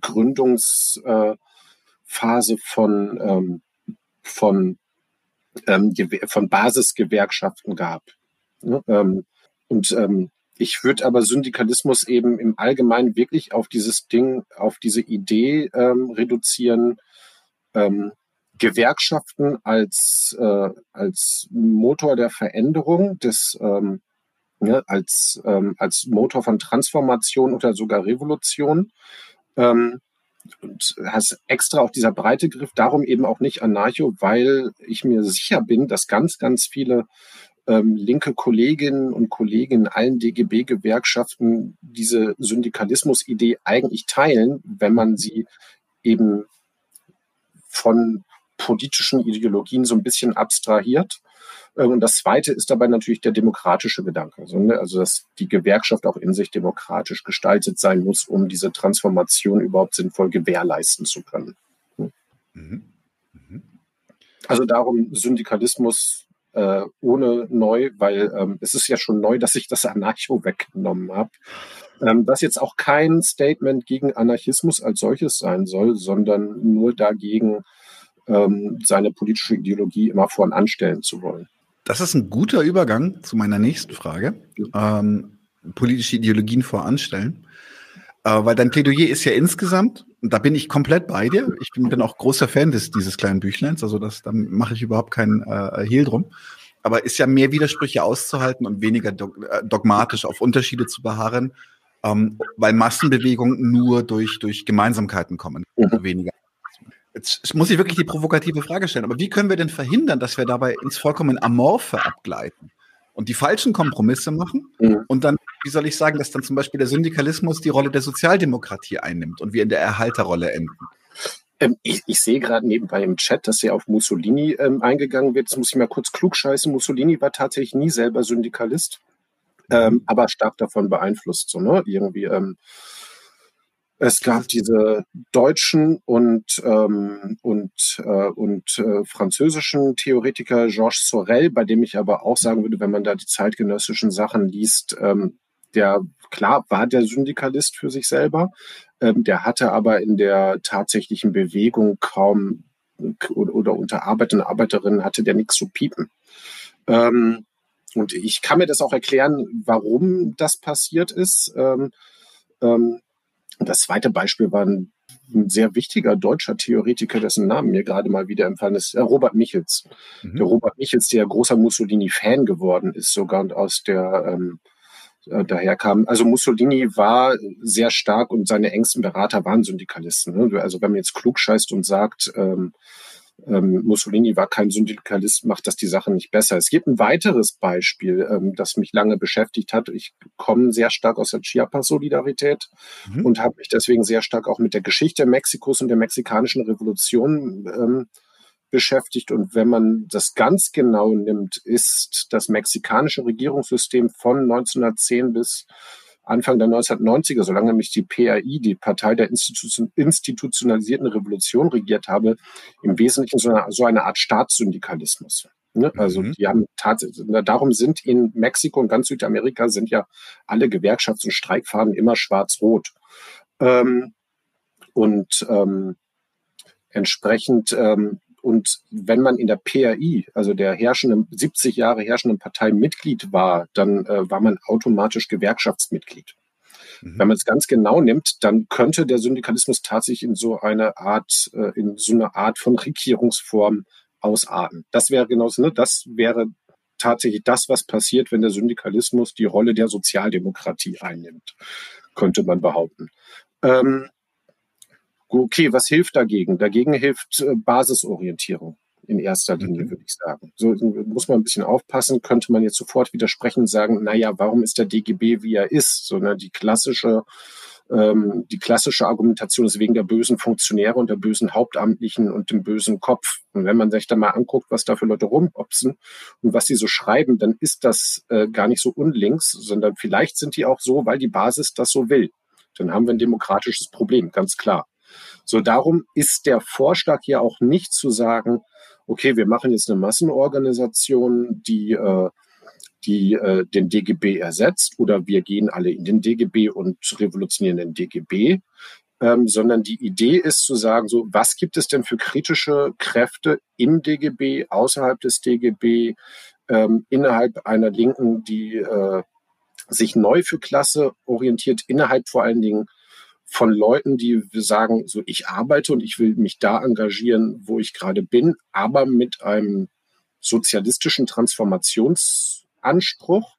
Gründungsphase äh, von, ähm, von, ähm, von Basisgewerkschaften gab. Ne? Ähm, und ähm, ich würde aber Syndikalismus eben im Allgemeinen wirklich auf dieses Ding, auf diese Idee ähm, reduzieren, ähm, Gewerkschaften als, äh, als Motor der Veränderung, des, ähm, ne, als, ähm, als Motor von Transformation oder sogar Revolution. Ähm, und hast extra auch dieser breite Griff, darum eben auch nicht Anarcho, weil ich mir sicher bin, dass ganz, ganz viele ähm, linke Kolleginnen und Kollegen in allen DGB-Gewerkschaften diese Syndikalismus-Idee eigentlich teilen, wenn man sie eben von politischen Ideologien so ein bisschen abstrahiert. Äh, und das Zweite ist dabei natürlich der demokratische Gedanke. Also, ne, also, dass die Gewerkschaft auch in sich demokratisch gestaltet sein muss, um diese Transformation überhaupt sinnvoll gewährleisten zu können. Hm. Mhm. Mhm. Also darum Syndikalismus äh, ohne neu, weil ähm, es ist ja schon neu, dass ich das Anarcho weggenommen habe. Ähm, was jetzt auch kein Statement gegen Anarchismus als solches sein soll, sondern nur dagegen, ähm, seine politische Ideologie immer voran anstellen zu wollen. Das ist ein guter Übergang zu meiner nächsten Frage. Ähm, politische Ideologien voranstellen. Äh, weil dein Plädoyer ist ja insgesamt, und da bin ich komplett bei dir. Ich bin, bin auch großer Fan des, dieses kleinen Büchleins, also das, da mache ich überhaupt keinen äh, Hehl drum. Aber ist ja mehr Widersprüche auszuhalten und weniger äh, dogmatisch auf Unterschiede zu beharren, ähm, weil Massenbewegungen nur durch, durch Gemeinsamkeiten kommen, mhm. weniger Jetzt muss ich wirklich die provokative Frage stellen, aber wie können wir denn verhindern, dass wir dabei ins vollkommen Amorphe abgleiten und die falschen Kompromisse machen mhm. und dann, wie soll ich sagen, dass dann zum Beispiel der Syndikalismus die Rolle der Sozialdemokratie einnimmt und wir in der Erhalterrolle enden? Ähm, ich, ich, sehe gerade nebenbei im Chat, dass hier auf Mussolini ähm, eingegangen wird. Jetzt muss ich mal kurz klugscheißen. Mussolini war tatsächlich nie selber Syndikalist, ähm, aber stark davon beeinflusst. So, ne? Irgendwie ähm, es gab diese deutschen und, ähm, und, äh, und äh, französischen Theoretiker Georges Sorel, bei dem ich aber auch sagen würde, wenn man da die zeitgenössischen Sachen liest, ähm, der klar war der Syndikalist für sich selber, ähm, der hatte aber in der tatsächlichen Bewegung kaum oder, oder unter Arbeiter und Arbeiterinnen hatte der nichts zu piepen. Ähm, und ich kann mir das auch erklären, warum das passiert ist. Ähm, ähm, das zweite Beispiel war ein, ein, sehr wichtiger deutscher Theoretiker, dessen Namen mir gerade mal wieder empfallen ist, äh, Robert Michels. Mhm. Der Robert Michels, der großer Mussolini-Fan geworden ist sogar und aus der ähm, äh, daher kam. Also Mussolini war sehr stark und seine engsten Berater waren Syndikalisten. Ne? Also wenn man jetzt klug scheißt und sagt, ähm, ähm, Mussolini war kein Syndikalist, macht das die Sache nicht besser. Es gibt ein weiteres Beispiel, ähm, das mich lange beschäftigt hat. Ich komme sehr stark aus der Chiapas-Solidarität mhm. und habe mich deswegen sehr stark auch mit der Geschichte Mexikos und der mexikanischen Revolution ähm, beschäftigt. Und wenn man das ganz genau nimmt, ist das mexikanische Regierungssystem von 1910 bis Anfang der 1990er, solange nämlich die PAI, die Partei der institutionalisierten Revolution, regiert habe, im Wesentlichen so eine, so eine Art Staatssyndikalismus. Ne? Also mhm. die haben tatsächlich, darum sind in Mexiko und ganz Südamerika sind ja alle Gewerkschafts- und Streikfahnen immer schwarz-rot. Ähm, und ähm, entsprechend ähm, und wenn man in der PRI, also der herrschenden, 70 Jahre herrschenden Partei Mitglied war, dann äh, war man automatisch Gewerkschaftsmitglied. Mhm. Wenn man es ganz genau nimmt, dann könnte der Syndikalismus tatsächlich in so eine Art, äh, in so eine Art von Regierungsform ausarten. Das wäre genau, ne, das wäre tatsächlich das, was passiert, wenn der Syndikalismus die Rolle der Sozialdemokratie einnimmt, könnte man behaupten. Ähm, Okay, was hilft dagegen? Dagegen hilft äh, Basisorientierung in erster Linie, mhm. würde ich sagen. So muss man ein bisschen aufpassen, könnte man jetzt sofort widersprechen und sagen, naja, warum ist der DGB, wie er ist? Sondern die klassische, ähm, die klassische Argumentation ist wegen der bösen Funktionäre und der bösen Hauptamtlichen und dem bösen Kopf. Und wenn man sich da mal anguckt, was da für Leute rumhopsen und was sie so schreiben, dann ist das äh, gar nicht so unlinks, sondern vielleicht sind die auch so, weil die Basis das so will. Dann haben wir ein demokratisches Problem, ganz klar. So darum ist der Vorschlag hier auch nicht zu sagen, okay, wir machen jetzt eine Massenorganisation, die äh, die äh, den DGB ersetzt oder wir gehen alle in den DGB und revolutionieren den DGB, ähm, sondern die Idee ist zu sagen, so was gibt es denn für kritische Kräfte im DGB, außerhalb des DGB, ähm, innerhalb einer Linken, die äh, sich neu für Klasse orientiert, innerhalb vor allen Dingen von Leuten, die sagen, so ich arbeite und ich will mich da engagieren, wo ich gerade bin, aber mit einem sozialistischen Transformationsanspruch,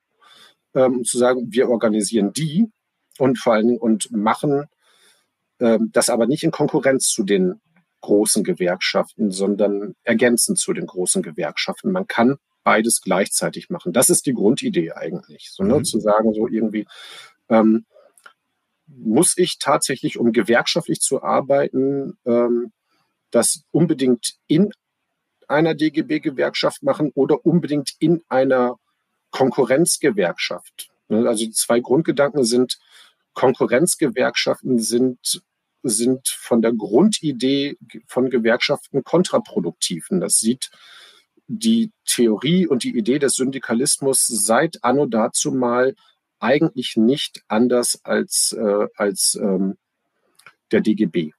ähm, zu sagen, wir organisieren die und vor allen Dingen und machen ähm, das aber nicht in Konkurrenz zu den großen Gewerkschaften, sondern ergänzend zu den großen Gewerkschaften. Man kann beides gleichzeitig machen. Das ist die Grundidee eigentlich. So, ne, mhm. Zu sagen, so irgendwie, ähm, muss ich tatsächlich, um gewerkschaftlich zu arbeiten, ähm, das unbedingt in einer DGB-Gewerkschaft machen oder unbedingt in einer Konkurrenzgewerkschaft. Ne, also die zwei Grundgedanken sind, Konkurrenzgewerkschaften sind, sind von der Grundidee von Gewerkschaften kontraproduktiv. Und das sieht die Theorie und die Idee des Syndikalismus seit anno dazu mal eigentlich nicht anders als, äh, als ähm, der DGB.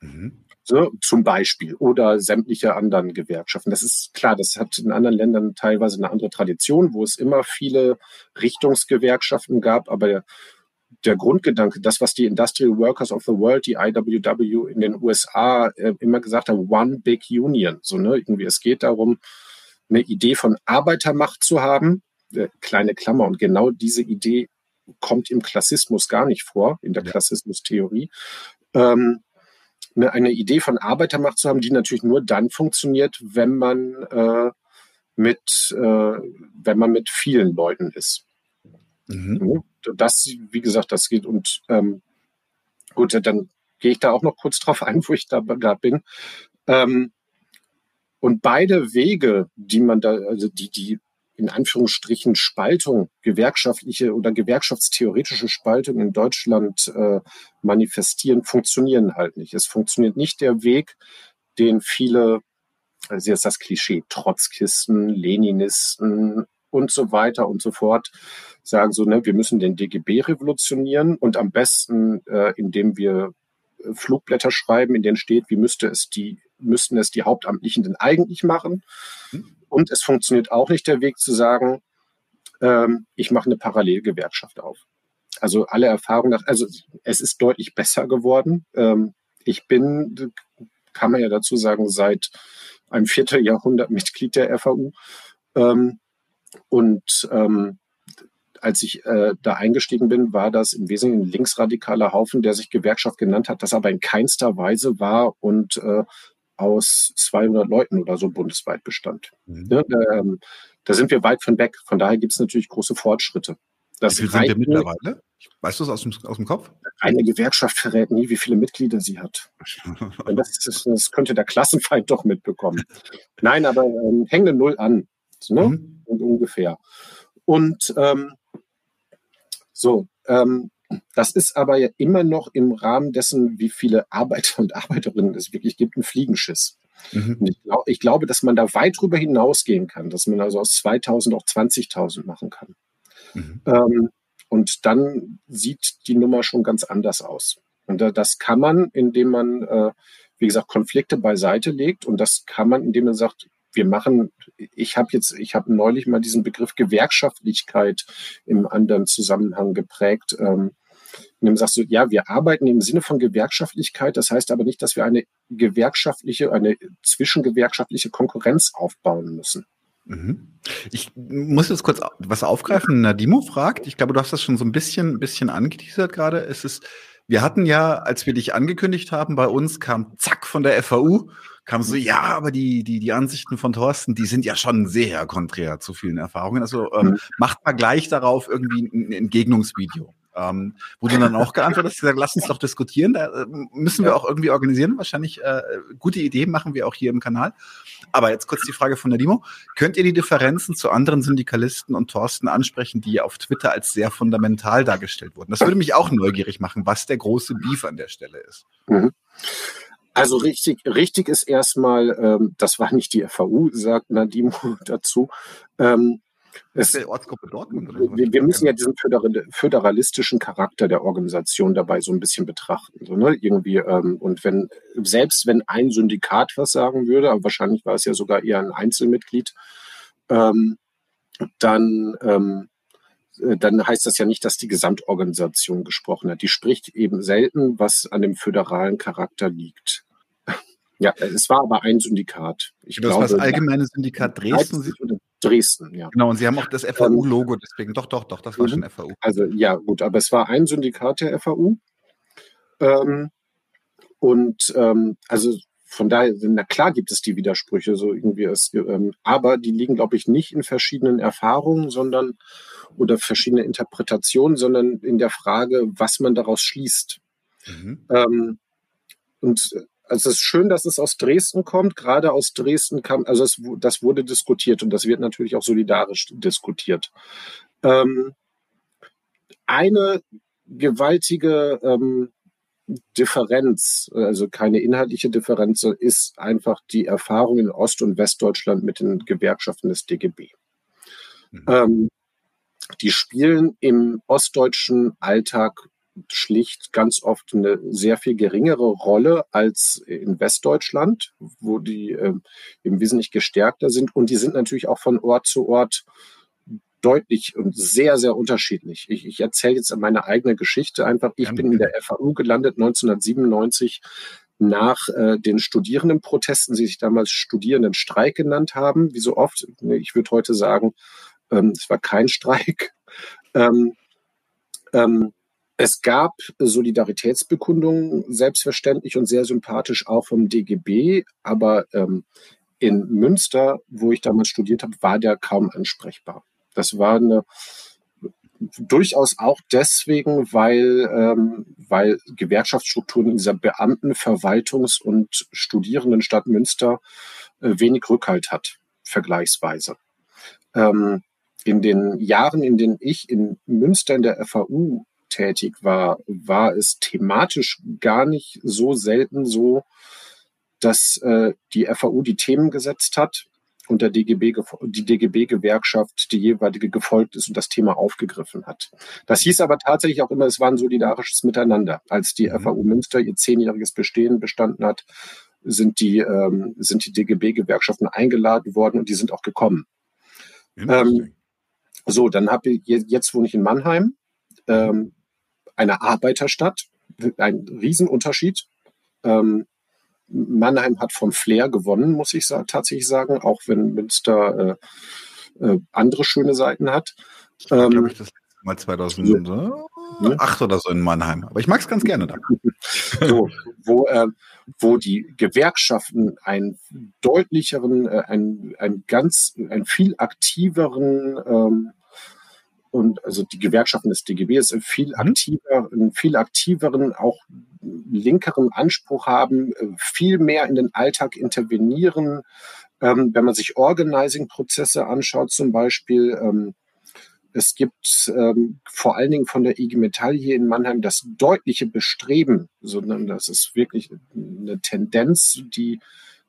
Mhm. So, zum Beispiel oder sämtliche anderen Gewerkschaften. Das ist klar, das hat in anderen Ländern teilweise eine andere Tradition, wo es immer viele Richtungsgewerkschaften gab, aber der, der Grundgedanke, das, was die Industrial Workers of the World, die IWW in den USA äh, immer gesagt haben, One Big Union. So, ne, irgendwie, es geht darum, eine Idee von Arbeitermacht zu haben, äh, kleine Klammer, und genau diese Idee kommt im Klassismus gar nicht vor, in der ja. Klassismustheorie. Ähm, eine, eine, Idee von Arbeitermacht zu haben, die natürlich nur dann funktioniert, wenn man äh, mit, äh, wenn man mit vielen Leuten ist. Mhm. Das, wie gesagt, das geht und ähm, gut, dann gehe ich da auch noch kurz drauf ein, wo ich da gerade bin. Ähm, und beide Wege, die man da, also die, die in Anführungsstrichen Spaltung, gewerkschaftliche oder gewerkschaftstheoretische Spaltung in Deutschland äh, manifestieren, funktionieren halt nicht. Es funktioniert nicht der Weg, den viele, also jetzt das Klischee, Trotzkisten, Leninisten und so weiter und so fort sagen so, ne, wir müssen den DGB revolutionieren und am besten, äh, indem wir Flugblätter schreiben, in denen steht, wie müsste es die, müssten es die Hauptamtlichen denn eigentlich machen. Hm. Und es funktioniert auch nicht der Weg zu sagen, ähm, ich mache eine Parallelgewerkschaft auf. Also alle Erfahrungen also es ist deutlich besser geworden. Ähm, ich bin, kann man ja dazu sagen, seit einem Vierteljahrhundert Mitglied der FAU. Ähm, und ähm, als ich äh, da eingestiegen bin, war das im Wesentlichen ein linksradikaler Haufen, der sich Gewerkschaft genannt hat, das aber in keinster Weise war und äh, aus 200 Leuten oder so bundesweit bestand. Mhm. Ja, ähm, da sind wir weit von weg. Von daher gibt es natürlich große Fortschritte. Das wie viele sind wir mittlerweile? Weißt du es aus dem, aus dem Kopf? Eine Gewerkschaft verrät nie, wie viele Mitglieder sie hat. das, ist, das, könnte der Klassenfeind doch mitbekommen. Nein, aber ähm, hänge Null an. Ne? Mhm. Und ungefähr. Und ähm, so, ähm, das ist aber ja immer noch im Rahmen dessen, wie viele Arbeiter und Arbeiterinnen es wirklich gibt, ein Fliegenschiss. Mhm. Ich, glaub, ich, glaube, dass man da weit drüber hinausgehen kann, dass man also aus 2000 auch 20.000 machen kann. Mhm. Ähm, und dann sieht die Nummer schon ganz anders aus. Und das kann man, indem man, äh, wie gesagt, Konflikte beiseite legt. Und das kann man, indem man sagt, wir machen, ich habe jetzt, ich habe neulich mal diesen Begriff Gewerkschaftlichkeit im anderen Zusammenhang geprägt. Ähm, und dann sagst du, ja, wir arbeiten im Sinne von Gewerkschaftlichkeit. Das heißt aber nicht, dass wir eine gewerkschaftliche, eine zwischengewerkschaftliche Konkurrenz aufbauen müssen. Mhm. Ich muss jetzt kurz was aufgreifen. Nadimo fragt, ich glaube, du hast das schon so ein bisschen, bisschen angeteasert gerade. Es ist, wir hatten ja, als wir dich angekündigt haben, bei uns kam zack von der FAU kam so, ja, aber die, die, die Ansichten von Thorsten, die sind ja schon sehr konträr zu vielen Erfahrungen. Also ähm, mhm. macht mal gleich darauf irgendwie ein Entgegnungsvideo. Ähm, wo du dann auch geantwortet hast, gesagt, lass uns doch diskutieren. Da äh, müssen wir auch irgendwie organisieren. Wahrscheinlich äh, gute Idee machen wir auch hier im Kanal. Aber jetzt kurz die Frage von der Dimo. Könnt ihr die Differenzen zu anderen Syndikalisten und Thorsten ansprechen, die auf Twitter als sehr fundamental dargestellt wurden? Das würde mich auch neugierig machen, was der große Beef an der Stelle ist. Mhm. Also richtig, richtig ist erstmal, ähm, das war nicht die FAU, sagt Nadimo dazu. Ähm, es, Dortmund? Wir, wir müssen ja diesen föderalistischen Charakter der Organisation dabei so ein bisschen betrachten. So, ne? Irgendwie, ähm, und wenn, selbst wenn ein Syndikat was sagen würde, aber wahrscheinlich war es ja sogar eher ein Einzelmitglied, ähm, dann ähm, äh, dann heißt das ja nicht, dass die Gesamtorganisation gesprochen hat. Die spricht eben selten, was an dem föderalen Charakter liegt. Ja, es war aber ein Syndikat. Ich das glaube, war das allgemeine Syndikat Dresden. Dresden, ja. Genau, und Sie haben auch das FAU-Logo, deswegen doch, doch, doch, das war mhm. schon FAU. Also ja, gut, aber es war ein Syndikat der FAU. Ähm, und ähm, also von daher, na klar gibt es die Widersprüche, so irgendwie es, ähm, aber die liegen, glaube ich, nicht in verschiedenen Erfahrungen, sondern oder verschiedene Interpretationen, sondern in der Frage, was man daraus schließt. Mhm. Ähm, und also es ist schön, dass es aus Dresden kommt. Gerade aus Dresden kam, also es, das wurde diskutiert und das wird natürlich auch solidarisch diskutiert. Ähm, eine gewaltige ähm, Differenz, also keine inhaltliche Differenz, ist einfach die Erfahrung in Ost- und Westdeutschland mit den Gewerkschaften des DGB. Mhm. Ähm, die spielen im ostdeutschen Alltag schlicht ganz oft eine sehr viel geringere Rolle als in Westdeutschland, wo die äh, eben wesentlich gestärkter sind. Und die sind natürlich auch von Ort zu Ort deutlich und sehr, sehr unterschiedlich. Ich, ich erzähle jetzt meine eigene Geschichte einfach. Ich bin in der FAU gelandet 1997 nach äh, den Studierendenprotesten, die sich damals Studierendenstreik genannt haben, wie so oft. Ich würde heute sagen, ähm, es war kein Streik. Ähm, ähm, es gab Solidaritätsbekundungen, selbstverständlich und sehr sympathisch auch vom DGB, aber ähm, in Münster, wo ich damals studiert habe, war der kaum ansprechbar. Das war eine durchaus auch deswegen, weil, ähm, weil Gewerkschaftsstrukturen in dieser Beamten-, Verwaltungs- und Studierendenstadt Münster äh, wenig Rückhalt hat, vergleichsweise. Ähm, in den Jahren, in denen ich in Münster in der FAU tätig war, war es thematisch gar nicht so selten so, dass äh, die FAU die Themen gesetzt hat und der DGB, die DGB-Gewerkschaft, die jeweilige gefolgt ist und das Thema aufgegriffen hat. Das hieß aber tatsächlich auch immer, es war ein solidarisches Miteinander. Als die mhm. FAU Münster ihr zehnjähriges Bestehen bestanden hat, sind die, ähm, sind die DGB-Gewerkschaften eingeladen worden und die sind auch gekommen. Ähm, so, dann habe ich, jetzt wohne ich in Mannheim, ähm, einer Arbeiterstadt, ein Riesenunterschied. Ähm, Mannheim hat vom Flair gewonnen, muss ich sa tatsächlich sagen, auch wenn Münster äh, äh, andere schöne Seiten hat. Ähm, glaube ich, das mal 2008 ja. oder so in Mannheim. Aber ich mag es ganz gerne da. so, wo, äh, wo die Gewerkschaften einen deutlicheren, äh, einen, einen ganz, einen viel aktiveren ähm, und also die Gewerkschaften des DGB ist viel mhm. aktiver, einen viel aktiveren, auch linkeren Anspruch haben, äh, viel mehr in den Alltag intervenieren. Ähm, wenn man sich Organizing-Prozesse anschaut, zum Beispiel, ähm, es gibt ähm, vor allen Dingen von der IG Metall hier in Mannheim das deutliche Bestreben, sondern das ist wirklich eine Tendenz, die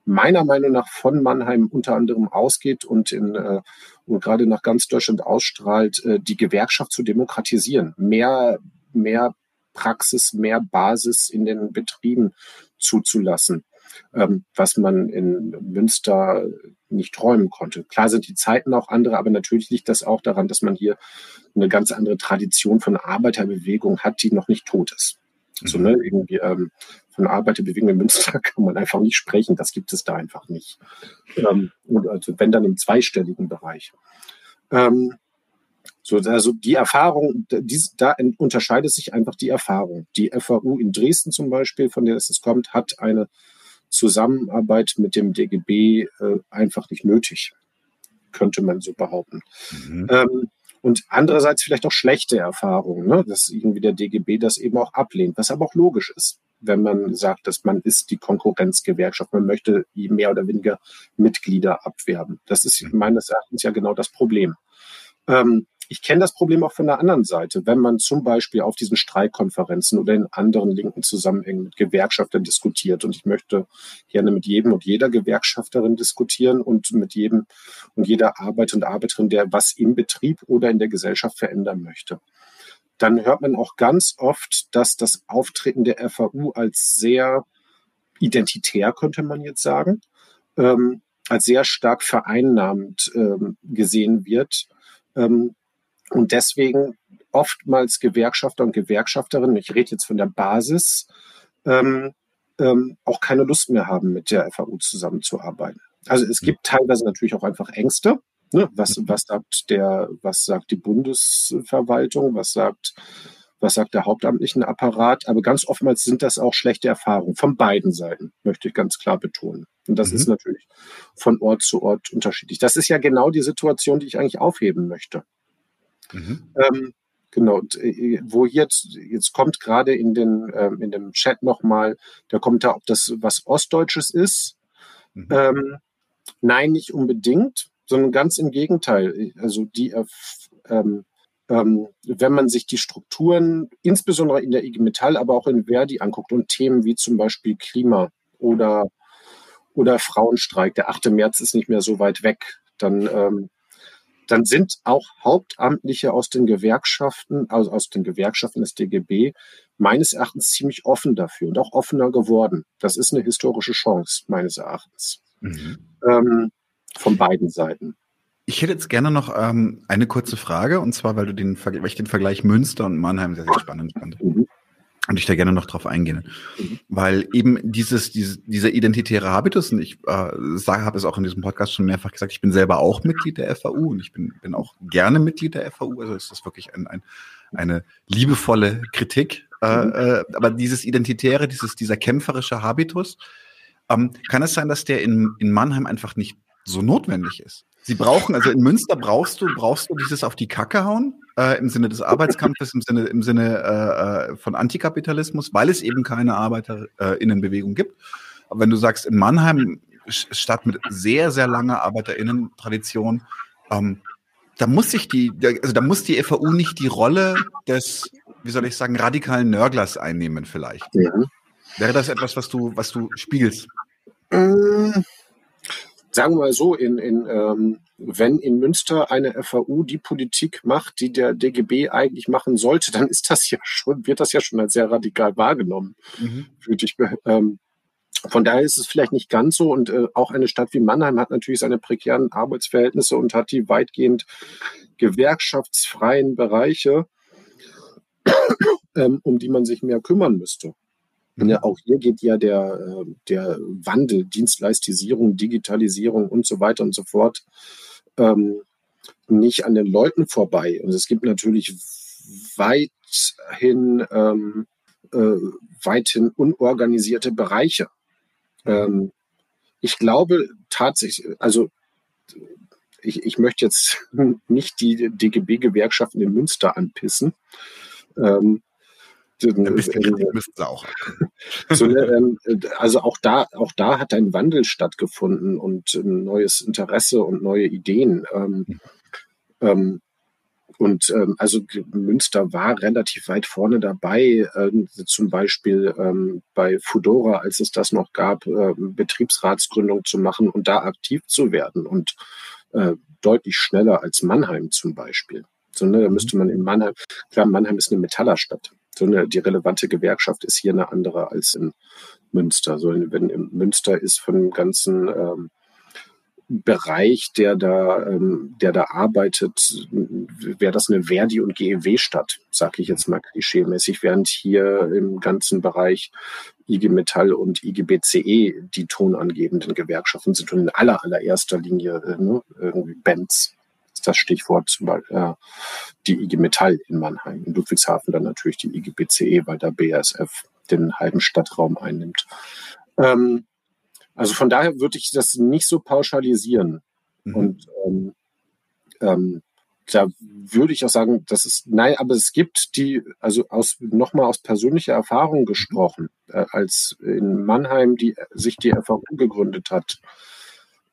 meiner Meinung nach von Mannheim unter anderem ausgeht und, in, äh, und gerade nach ganz Deutschland ausstrahlt, äh, die Gewerkschaft zu demokratisieren, mehr, mehr Praxis, mehr Basis in den Betrieben zuzulassen, ähm, was man in Münster nicht träumen konnte. Klar sind die Zeiten auch andere, aber natürlich liegt das auch daran, dass man hier eine ganz andere Tradition von Arbeiterbewegung hat, die noch nicht tot ist. So, mhm. ne, irgendwie ähm, von Arbeiterbewegung in Münster kann man einfach nicht sprechen. Das gibt es da einfach nicht. Ähm, und also wenn dann im zweistelligen Bereich. Ähm, so, also die Erfahrung, die, da unterscheidet sich einfach die Erfahrung. Die FAU in Dresden zum Beispiel, von der es kommt, hat eine Zusammenarbeit mit dem DGB äh, einfach nicht nötig, könnte man so behaupten. Mhm. Ähm, und andererseits vielleicht auch schlechte Erfahrungen, ne? dass irgendwie der DGB das eben auch ablehnt, was aber auch logisch ist, wenn man sagt, dass man ist die Konkurrenzgewerkschaft, man möchte mehr oder weniger Mitglieder abwerben. Das ist mhm. meines Erachtens ja genau das Problem. Ähm, ich kenne das Problem auch von der anderen Seite. Wenn man zum Beispiel auf diesen Streikkonferenzen oder in anderen linken Zusammenhängen mit Gewerkschaftern diskutiert und ich möchte gerne mit jedem und jeder Gewerkschafterin diskutieren und mit jedem und jeder Arbeiter und Arbeiterin, der was im Betrieb oder in der Gesellschaft verändern möchte, dann hört man auch ganz oft, dass das Auftreten der FAU als sehr identitär, könnte man jetzt sagen, ähm, als sehr stark vereinnahmend ähm, gesehen wird. Ähm, und deswegen oftmals Gewerkschafter und Gewerkschafterinnen, ich rede jetzt von der Basis, ähm, ähm, auch keine Lust mehr haben, mit der FAU zusammenzuarbeiten. Also es gibt teilweise natürlich auch einfach Ängste. Ne? Was, was sagt der, was sagt die Bundesverwaltung, was sagt, was sagt der hauptamtlichen Apparat? Aber ganz oftmals sind das auch schlechte Erfahrungen von beiden Seiten, möchte ich ganz klar betonen. Und das mhm. ist natürlich von Ort zu Ort unterschiedlich. Das ist ja genau die Situation, die ich eigentlich aufheben möchte. Mhm. Ähm, genau, und, äh, wo jetzt, jetzt kommt gerade in, den, ähm, in dem Chat nochmal der Kommentar, ob das was Ostdeutsches ist. Mhm. Ähm, nein, nicht unbedingt, sondern ganz im Gegenteil. Also die, ähm, ähm, wenn man sich die Strukturen, insbesondere in der IG Metall, aber auch in Verdi anguckt und Themen wie zum Beispiel Klima oder, oder Frauenstreik, der 8. März ist nicht mehr so weit weg, dann ähm, dann sind auch Hauptamtliche aus den Gewerkschaften, also aus den Gewerkschaften des DGB, meines Erachtens ziemlich offen dafür und auch offener geworden. Das ist eine historische Chance, meines Erachtens. Mhm. Ähm, von beiden Seiten. Ich hätte jetzt gerne noch ähm, eine kurze Frage, und zwar, weil du den, weil ich den Vergleich Münster und Mannheim sehr, sehr spannend fand. Mhm. Und ich da gerne noch drauf eingehen. Mhm. Weil eben dieses, dieses, dieser identitäre Habitus, und ich äh, habe es auch in diesem Podcast schon mehrfach gesagt, ich bin selber auch Mitglied der FAU und ich bin, bin auch gerne Mitglied der FAU. Also ist das wirklich ein, ein, eine liebevolle Kritik. Äh, mhm. äh, aber dieses Identitäre, dieses, dieser kämpferische Habitus, ähm, kann es sein, dass der in, in Mannheim einfach nicht so notwendig ist? Sie brauchen, also in Münster brauchst du, brauchst du dieses auf die Kacke hauen, äh, im Sinne des Arbeitskampfes, im Sinne, im Sinne äh, äh von Antikapitalismus, weil es eben keine ArbeiterInnenbewegung gibt. Aber wenn du sagst, in Mannheim, Stadt mit sehr, sehr langer ArbeiterInnen-Tradition, ähm, da muss sich die, also da muss die FAU nicht die Rolle des, wie soll ich sagen, radikalen Nörglers einnehmen vielleicht. Mhm. Wäre das etwas, was du, was du spiegelst? Ähm, sagen wir mal so, in, in, ähm, wenn in Münster eine FAU die Politik macht, die der DGB eigentlich machen sollte, dann ist das ja schon, wird das ja schon als sehr radikal wahrgenommen. Mhm. Ich, ähm, von daher ist es vielleicht nicht ganz so. Und äh, auch eine Stadt wie Mannheim hat natürlich seine prekären Arbeitsverhältnisse und hat die weitgehend gewerkschaftsfreien Bereiche, ähm, um die man sich mehr kümmern müsste. Ja, auch hier geht ja der, äh, der Wandel, Dienstleistisierung, Digitalisierung und so weiter und so fort ähm, nicht an den Leuten vorbei. Und es gibt natürlich weithin, ähm, äh, weithin unorganisierte Bereiche. Ähm, ich glaube tatsächlich, also ich, ich möchte jetzt nicht die DGB-Gewerkschaften in Münster anpissen. Ähm, ein bisschen Kritik äh, müssten sie auch. So, ähm, also auch da, auch da hat ein Wandel stattgefunden und ein neues Interesse und neue Ideen. Ähm, mhm. ähm, und ähm, also Münster war relativ weit vorne dabei, äh, zum Beispiel ähm, bei Fudora, als es das noch gab, äh, Betriebsratsgründung zu machen und da aktiv zu werden und äh, deutlich schneller als Mannheim zum Beispiel. So, ne, da mhm. müsste man in Mannheim, klar, Mannheim ist eine Metallerstadt so eine, die relevante Gewerkschaft ist hier eine andere als in Münster. So, wenn in Münster ist von dem ganzen ähm, Bereich, der da, ähm, der da arbeitet, wäre das eine Verdi- und GEW-Stadt, sage ich jetzt mal klischeemäßig, während hier im ganzen Bereich IG Metall und IGBCE die tonangebenden Gewerkschaften sind und in aller allererster Linie äh, ne, irgendwie ist das Stichwort zum Beispiel äh, die IG Metall in Mannheim. In Ludwigshafen dann natürlich die IG BCE, weil da BASF den halben Stadtraum einnimmt. Ähm, also von daher würde ich das nicht so pauschalisieren. Mhm. Und ähm, ähm, da würde ich auch sagen, das ist, nein, aber es gibt die, also aus, nochmal aus persönlicher Erfahrung gesprochen, äh, als in Mannheim die, sich die FAU gegründet hat,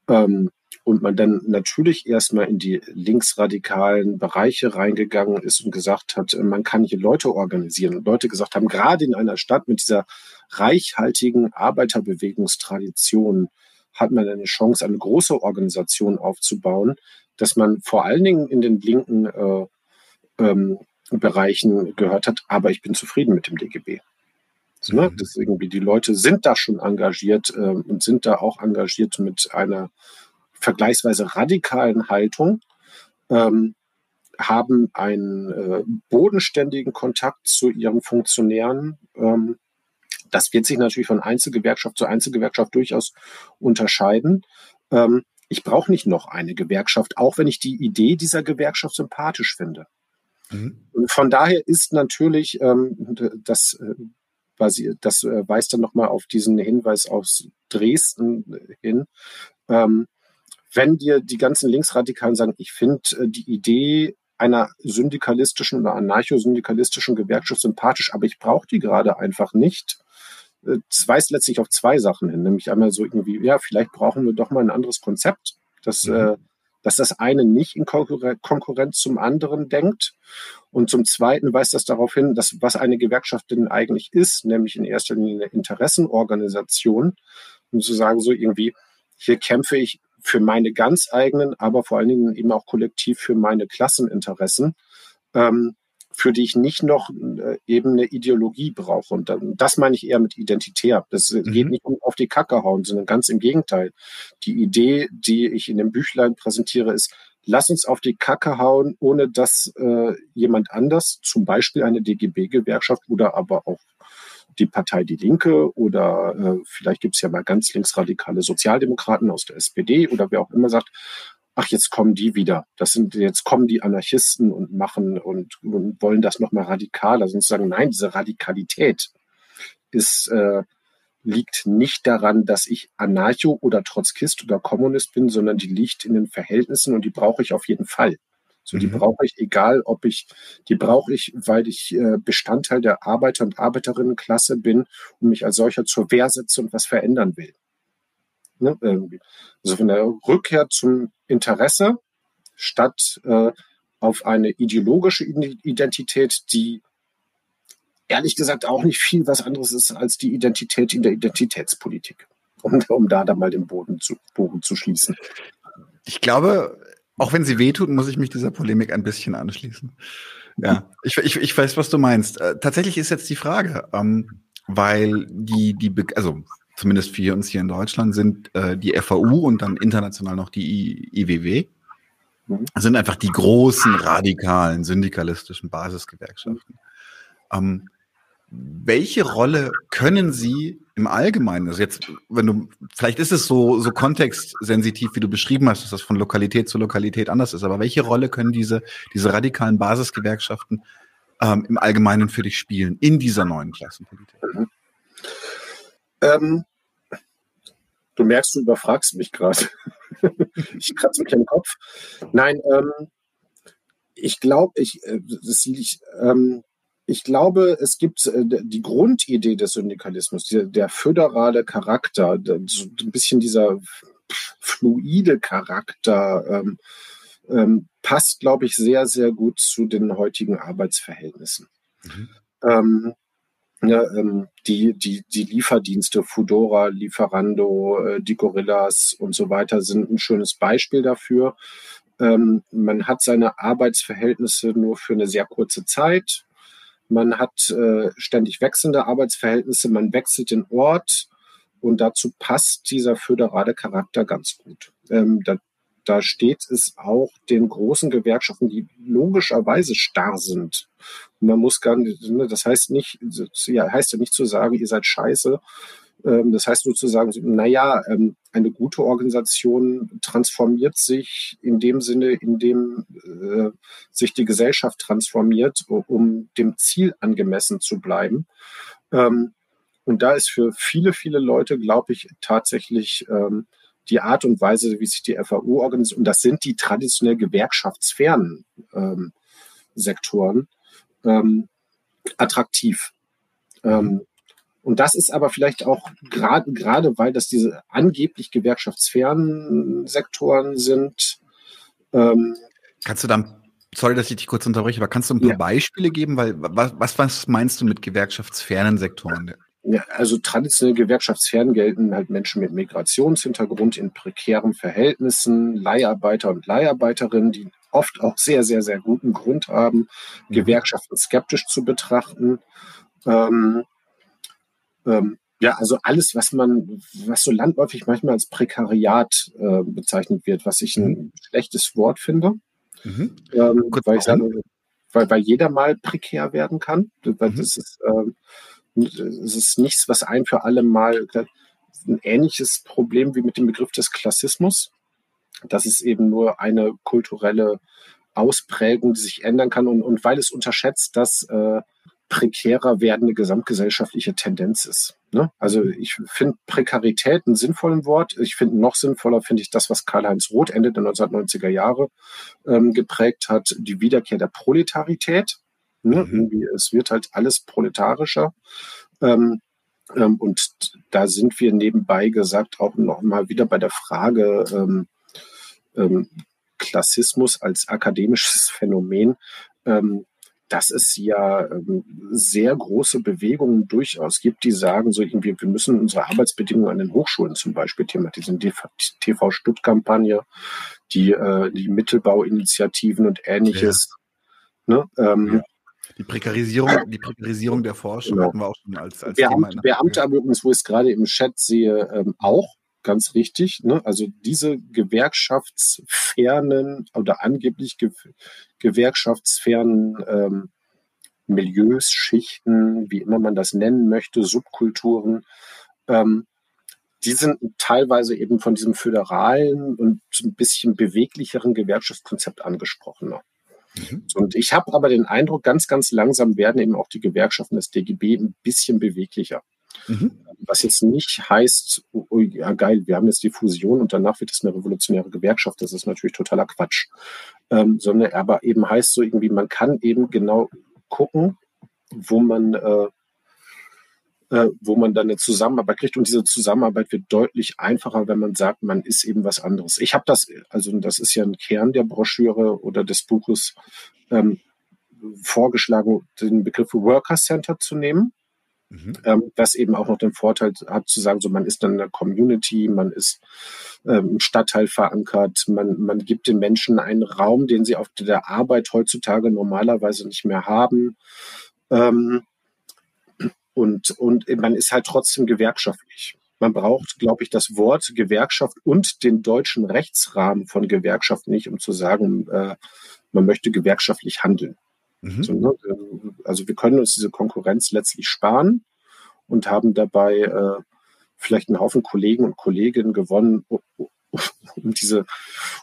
ähm, und man dann natürlich erstmal in die linksradikalen Bereiche reingegangen ist und gesagt hat, man kann hier Leute organisieren. Und Leute gesagt haben, gerade in einer Stadt mit dieser reichhaltigen Arbeiterbewegungstradition hat man eine Chance, eine große Organisation aufzubauen, dass man vor allen Dingen in den linken äh, ähm, Bereichen gehört hat, aber ich bin zufrieden mit dem DGB. So, ne? Mhm. Das irgendwie, die Leute sind da schon engagiert äh, und sind da auch engagiert mit einer vergleichsweise radikalen Haltung. Ähm, haben einen äh, bodenständigen Kontakt zu ihren Funktionären. Ähm, das wird sich natürlich von Einzelgewerkschaft zu Einzelgewerkschaft durchaus unterscheiden. Ähm, ich brauche nicht noch eine Gewerkschaft, auch wenn ich die Idee dieser Gewerkschaft sympathisch finde. Mhm. Von daher ist natürlich ähm, das, äh, das äh, weist dann nochmal auf diesen Hinweis aus Dresden hin. Ähm, wenn dir die ganzen Linksradikalen sagen, ich finde äh, die Idee einer syndikalistischen oder anarcho-syndikalistischen Gewerkschaft sympathisch, aber ich brauche die gerade einfach nicht. Es weist letztlich auf zwei Sachen hin, nämlich einmal so irgendwie, ja, vielleicht brauchen wir doch mal ein anderes Konzept, das, mhm. äh, dass das eine nicht in Konkurrenz zum anderen denkt. Und zum Zweiten weist das darauf hin, dass was eine Gewerkschaft denn eigentlich ist, nämlich in erster Linie eine Interessenorganisation, um zu sagen, so irgendwie, hier kämpfe ich für meine ganz eigenen, aber vor allen Dingen eben auch kollektiv für meine Klasseninteressen, ähm, für die ich nicht noch äh, eben eine Ideologie brauche. Und dann, das meine ich eher mit identitär. Das mhm. geht nicht um auf die Kacke hauen, sondern ganz im Gegenteil. Die Idee, die ich in dem Büchlein präsentiere, ist, lass uns auf die Kacke hauen, ohne dass äh, jemand anders, zum Beispiel eine DGB-Gewerkschaft oder aber auch die Partei Die Linke oder äh, vielleicht gibt es ja mal ganz linksradikale Sozialdemokraten aus der SPD oder wer auch immer sagt, ach, jetzt kommen die wieder. Das sind, jetzt kommen die Anarchisten und machen und, und wollen das nochmal radikaler. Sonst sagen, nein, diese Radikalität ist, äh, liegt nicht daran, dass ich Anarcho oder Trotzkist oder Kommunist bin, sondern die liegt in den Verhältnissen und die brauche ich auf jeden Fall. So, die mhm. brauche ich, egal ob ich, die brauche ich, weil ich äh, Bestandteil der Arbeiter- und Arbeiterinnenklasse bin und mich als solcher zur Wehr setze und was verändern will. Ne. Also von der Rückkehr zum Interesse statt äh, auf eine ideologische Identität, die ehrlich gesagt auch nicht viel was anderes ist als die Identität in der Identitätspolitik. Um, um da dann mal den Boden zu, Boden zu schließen. Ich glaube, auch wenn sie wehtut, muss ich mich dieser Polemik ein bisschen anschließen. Ja, ich, ich, ich weiß, was du meinst. Äh, tatsächlich ist jetzt die Frage, ähm, weil die, die, also zumindest für uns hier in Deutschland sind äh, die FAU und dann international noch die I IWW, sind einfach die großen radikalen syndikalistischen Basisgewerkschaften. Ähm, welche Rolle können sie im Allgemeinen, also jetzt, wenn du, vielleicht ist es so, so kontextsensitiv, wie du beschrieben hast, dass das von Lokalität zu Lokalität anders ist, aber welche Rolle können diese, diese radikalen Basisgewerkschaften ähm, im Allgemeinen für dich spielen in dieser neuen Klassenpolitik? Mhm. Ähm, du merkst, du überfragst mich gerade. ich kratze mich am Kopf. Nein, ähm, ich glaube, ich, äh, das liegt, ähm, ich glaube, es gibt äh, die Grundidee des Syndikalismus, der, der föderale Charakter, so ein bisschen dieser fluide Charakter, ähm, ähm, passt, glaube ich, sehr, sehr gut zu den heutigen Arbeitsverhältnissen. Mhm. Ähm, ja, ähm, die, die, die Lieferdienste, Fudora, Lieferando, äh, die Gorillas und so weiter sind ein schönes Beispiel dafür. Ähm, man hat seine Arbeitsverhältnisse nur für eine sehr kurze Zeit man hat äh, ständig wechselnde Arbeitsverhältnisse, man wechselt den Ort und dazu passt dieser föderale Charakter ganz gut. Ähm, da, da steht es auch den großen Gewerkschaften, die logischerweise starr sind. Und man muss gar nicht, ne, das heißt nicht, ja, heißt ja nicht zu sagen, ihr seid scheiße, das heißt sozusagen, naja, ähm, eine gute Organisation transformiert sich in dem Sinne, in dem äh, sich die Gesellschaft transformiert, um dem Ziel angemessen zu bleiben. Ähm, und da ist für viele, viele Leute, glaube ich, tatsächlich die Art und Weise, wie sich die FAU organisiert, und das sind die traditionell gewerkschaftsfernen Sektoren, attraktiv. Ähm, und das ist aber vielleicht auch gerade, gerade weil das diese angeblich gewerkschaftsfernen Sektoren sind. Ähm, kannst du dann, sorry, dass ich dich kurz unterbreche, aber kannst du ein paar ja. Beispiele geben? Weil was, was meinst du mit gewerkschaftsfernen Sektoren? Ja, also traditionell gewerkschaftsfern gelten halt Menschen mit Migrationshintergrund in prekären Verhältnissen, Leiharbeiter und Leiharbeiterinnen, die oft auch sehr, sehr, sehr guten Grund haben, mhm. Gewerkschaften skeptisch zu betrachten. Ähm, ähm, ja, also alles, was man, was so landläufig manchmal als Prekariat äh, bezeichnet wird, was ich ein mhm. schlechtes Wort finde. Mhm. Ähm, weil ich sage, weil, weil jeder mal prekär werden kann. Weil mhm. das ist, ähm, es ist nichts, was ein für alle Mal ein ähnliches Problem wie mit dem Begriff des Klassismus. Das ist eben nur eine kulturelle Ausprägung, die sich ändern kann und, und weil es unterschätzt, dass äh, prekärer werdende gesamtgesellschaftliche Tendenz ist. Ne? Also ich finde Prekarität ein sinnvolles Wort. Ich finde noch sinnvoller finde ich das, was Karl-Heinz Roth Ende der 1990er Jahre ähm, geprägt hat, die Wiederkehr der Proletarität. Ne? Mhm. Es wird halt alles proletarischer. Ähm, ähm, und da sind wir nebenbei gesagt auch noch mal wieder bei der Frage ähm, ähm, Klassismus als akademisches Phänomen. Dass es ja ähm, sehr große Bewegungen durchaus gibt, die sagen, so irgendwie, wir müssen unsere Arbeitsbedingungen an den Hochschulen zum Beispiel thematisieren. Die TV-Stutt-Kampagne, die, äh, die Mittelbauinitiativen und ähnliches. Ja. Ne? Ähm, ja. Die Prekarisierung, die Prekarisierung der Forschung genau. hatten wir auch schon als, als Beamt, Thema. Beamte aber übrigens, wo ich es gerade im Chat sehe, ähm, auch ganz richtig. Ne? Also diese gewerkschaftsfernen oder angeblich ge gewerkschaftsfernen ähm, Milieus, Schichten, wie immer man das nennen möchte, Subkulturen, ähm, die sind teilweise eben von diesem föderalen und ein bisschen beweglicheren Gewerkschaftskonzept angesprochener. Mhm. Und ich habe aber den Eindruck, ganz, ganz langsam werden eben auch die Gewerkschaften des DGB ein bisschen beweglicher. Mhm. Was jetzt nicht heißt, oh, oh, ja geil, wir haben jetzt die Fusion und danach wird es eine revolutionäre Gewerkschaft. Das ist natürlich totaler Quatsch. Ähm, sondern aber eben heißt so irgendwie, man kann eben genau gucken, wo man äh, äh, wo man dann eine Zusammenarbeit kriegt. Und diese Zusammenarbeit wird deutlich einfacher, wenn man sagt, man ist eben was anderes. Ich habe das, also das ist ja ein Kern der Broschüre oder des Buches, ähm, vorgeschlagen, den Begriff Worker Center zu nehmen. Mhm. Ähm, was eben auch noch den Vorteil hat zu sagen, so man ist dann in der Community, man ist ähm, im Stadtteil verankert, man, man gibt den Menschen einen Raum, den sie auf der Arbeit heutzutage normalerweise nicht mehr haben. Ähm, und, und man ist halt trotzdem gewerkschaftlich. Man braucht, glaube ich, das Wort Gewerkschaft und den deutschen Rechtsrahmen von Gewerkschaft nicht, um zu sagen, äh, man möchte gewerkschaftlich handeln. Mhm. So, ne? Also wir können uns diese Konkurrenz letztlich sparen und haben dabei äh, vielleicht einen Haufen Kollegen und Kolleginnen gewonnen, um, diese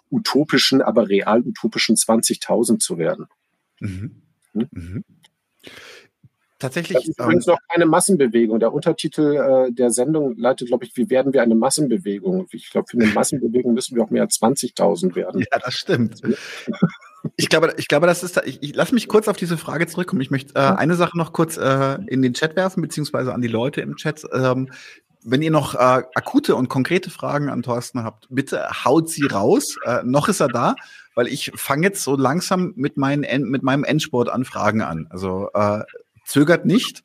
utopischen, aber real utopischen 20.000 zu werden. Mhm. Hm? Mhm. Tatsächlich. Das ist übrigens ähm, noch keine Massenbewegung. Der Untertitel äh, der Sendung leitet, glaube ich, wie werden wir eine Massenbewegung? Ich glaube, für eine Massenbewegung müssen wir auch mehr als 20.000 werden. Ja, das stimmt. Ich glaube, ich glaube, das ist. Ich, ich lass mich kurz auf diese Frage zurückkommen. Ich möchte äh, eine Sache noch kurz äh, in den Chat werfen, beziehungsweise an die Leute im Chat. Ähm, wenn ihr noch äh, akute und konkrete Fragen an Thorsten habt, bitte haut sie raus. Äh, noch ist er da, weil ich fange jetzt so langsam mit, meinen, mit meinem Endsport an Fragen an. Also äh, zögert nicht.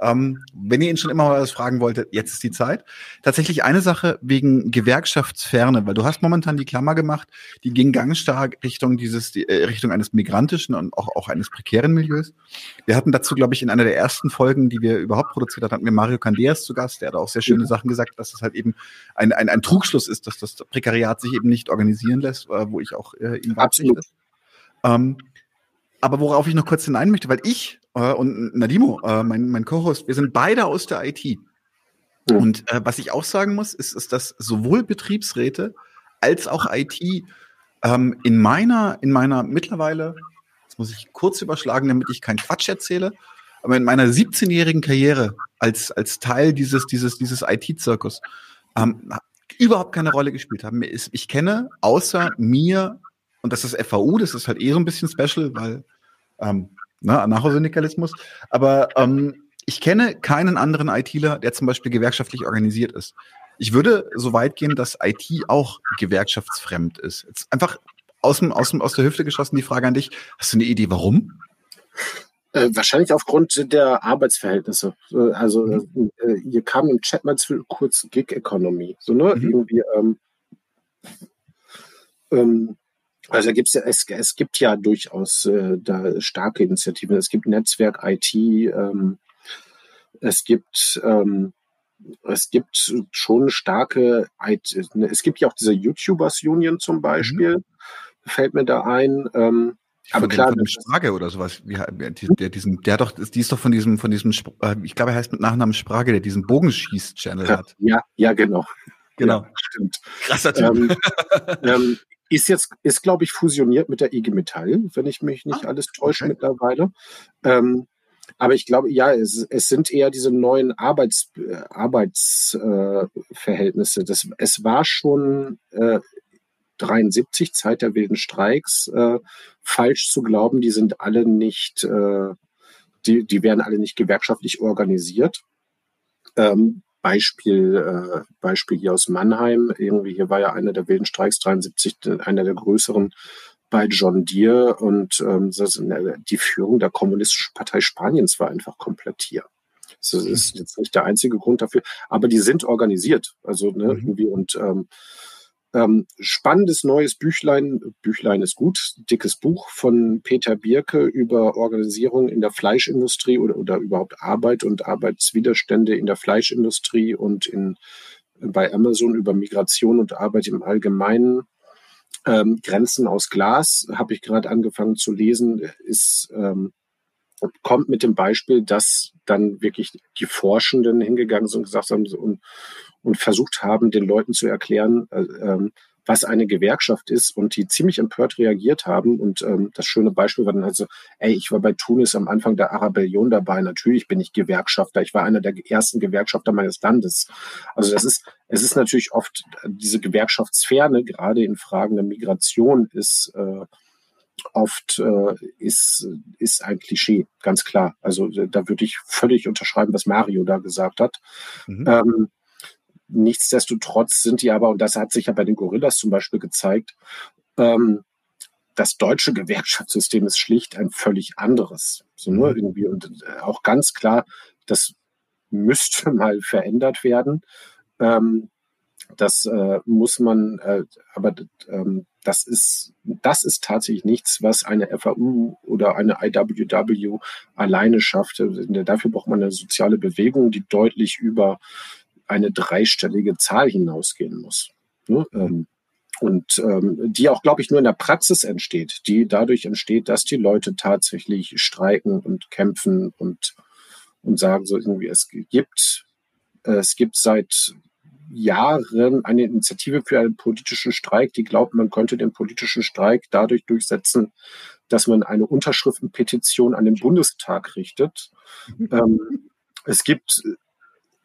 Ähm, wenn ihr ihn schon immer mal was fragen wolltet, jetzt ist die Zeit. Tatsächlich eine Sache wegen Gewerkschaftsferne, weil du hast momentan die Klammer gemacht, die ging ganz stark Richtung dieses, die, äh, Richtung eines migrantischen und auch, auch eines prekären Milieus. Wir hatten dazu, glaube ich, in einer der ersten Folgen, die wir überhaupt produziert haben, hatten wir Mario Candeas zu Gast, der hat auch sehr schöne mhm. Sachen gesagt, dass es halt eben ein, ein, ein Trugschluss ist, dass das Prekariat sich eben nicht organisieren lässt, äh, wo ich auch äh, ihm Absolut. Ähm, aber worauf ich noch kurz hinein möchte, weil ich äh, und Nadimo, äh, mein, mein Co-Host, wir sind beide aus der IT. Mhm. Und äh, was ich auch sagen muss, ist, ist, dass sowohl Betriebsräte als auch IT ähm, in meiner, in meiner mittlerweile, jetzt muss ich kurz überschlagen, damit ich keinen Quatsch erzähle, aber in meiner 17-jährigen Karriere als, als Teil dieses, dieses, dieses IT-Zirkus ähm, überhaupt keine Rolle gespielt haben. Ich kenne außer mir, und das ist FAU, das ist halt eh so ein bisschen special, weil ähm, ne, Anarchosyndikalismus. Aber ähm, ich kenne keinen anderen ITler, der zum Beispiel gewerkschaftlich organisiert ist. Ich würde so weit gehen, dass IT auch gewerkschaftsfremd ist. Jetzt einfach aus, dem, aus, dem, aus der Hüfte geschossen die Frage an dich. Hast du eine Idee, warum? Äh, wahrscheinlich aufgrund der Arbeitsverhältnisse. Also mhm. äh, hier kam im Chat mal kurz Gig-Economy. So, ne? Mhm. Irgendwie ähm, ähm, also gibt's ja, es, es gibt ja durchaus äh, da starke Initiativen. Es gibt Netzwerk IT, ähm, es gibt ähm, es gibt schon starke IT, es gibt ja auch diese YouTubers Union zum Beispiel. Mhm. fällt mir da ein. Ähm, aber klar, von Sprage oder sowas. Wie, der, diesen, der doch, die ist doch von diesem, von diesem, äh, ich glaube, er heißt mit Nachnamen Sprage, der diesen Bogenschieß-Channel hat. Ja, ja, genau. Genau. Ja, stimmt. Krasser Typ. Ähm, ähm, ist jetzt, ist, glaube ich, fusioniert mit der IG Metall, wenn ich mich nicht ah, alles täusche okay. mittlerweile. Ähm, aber ich glaube, ja, es, es sind eher diese neuen Arbeits, äh, Arbeitsverhältnisse. Äh, es war schon äh, 73, Zeit der wilden Streiks, äh, falsch zu glauben, die sind alle nicht, äh, die, die werden alle nicht gewerkschaftlich organisiert. Ähm, Beispiel, äh, Beispiel hier aus Mannheim, irgendwie hier war ja einer der wilden Streiks 73, einer der größeren bei John Deere und ähm, die Führung der Kommunistischen Partei Spaniens war einfach komplett hier. Das ist jetzt nicht der einzige Grund dafür, aber die sind organisiert. Also ne, mhm. irgendwie und ähm, ähm, spannendes neues Büchlein, Büchlein ist gut, dickes Buch von Peter Bierke über Organisierung in der Fleischindustrie oder, oder überhaupt Arbeit und Arbeitswiderstände in der Fleischindustrie und in, bei Amazon über Migration und Arbeit im Allgemeinen. Ähm, Grenzen aus Glas habe ich gerade angefangen zu lesen, ist ähm, kommt mit dem Beispiel, dass dann wirklich die Forschenden hingegangen sind und gesagt haben und, und versucht haben, den Leuten zu erklären, äh, ähm, was eine Gewerkschaft ist und die ziemlich empört reagiert haben. Und ähm, das schöne Beispiel war dann halt so, ey, ich war bei Tunis am Anfang der Arabellion dabei. Natürlich bin ich Gewerkschafter. Ich war einer der ersten Gewerkschafter meines Landes. Also das ist, es ist natürlich oft diese Gewerkschaftsferne, gerade in Fragen der Migration, ist äh, oft äh, ist, ist ein Klischee, ganz klar. Also da würde ich völlig unterschreiben, was Mario da gesagt hat. Mhm. Ähm, nichtsdestotrotz sind die aber, und das hat sich ja bei den Gorillas zum Beispiel gezeigt, ähm, das deutsche Gewerkschaftssystem ist schlicht ein völlig anderes. So nur mhm. irgendwie und äh, auch ganz klar, das müsste mal verändert werden. Ähm, das äh, muss man, äh, aber ähm, das ist, das ist tatsächlich nichts, was eine FAU oder eine IWW alleine schafft. Dafür braucht man eine soziale Bewegung, die deutlich über eine dreistellige Zahl hinausgehen muss. Ne? Ähm, und ähm, die auch, glaube ich, nur in der Praxis entsteht, die dadurch entsteht, dass die Leute tatsächlich streiken und kämpfen und, und sagen so irgendwie, es gibt, es gibt seit Jahren eine Initiative für einen politischen Streik, die glaubt, man könnte den politischen Streik dadurch durchsetzen, dass man eine Unterschriftenpetition an den Bundestag richtet. Mhm. ähm, es gibt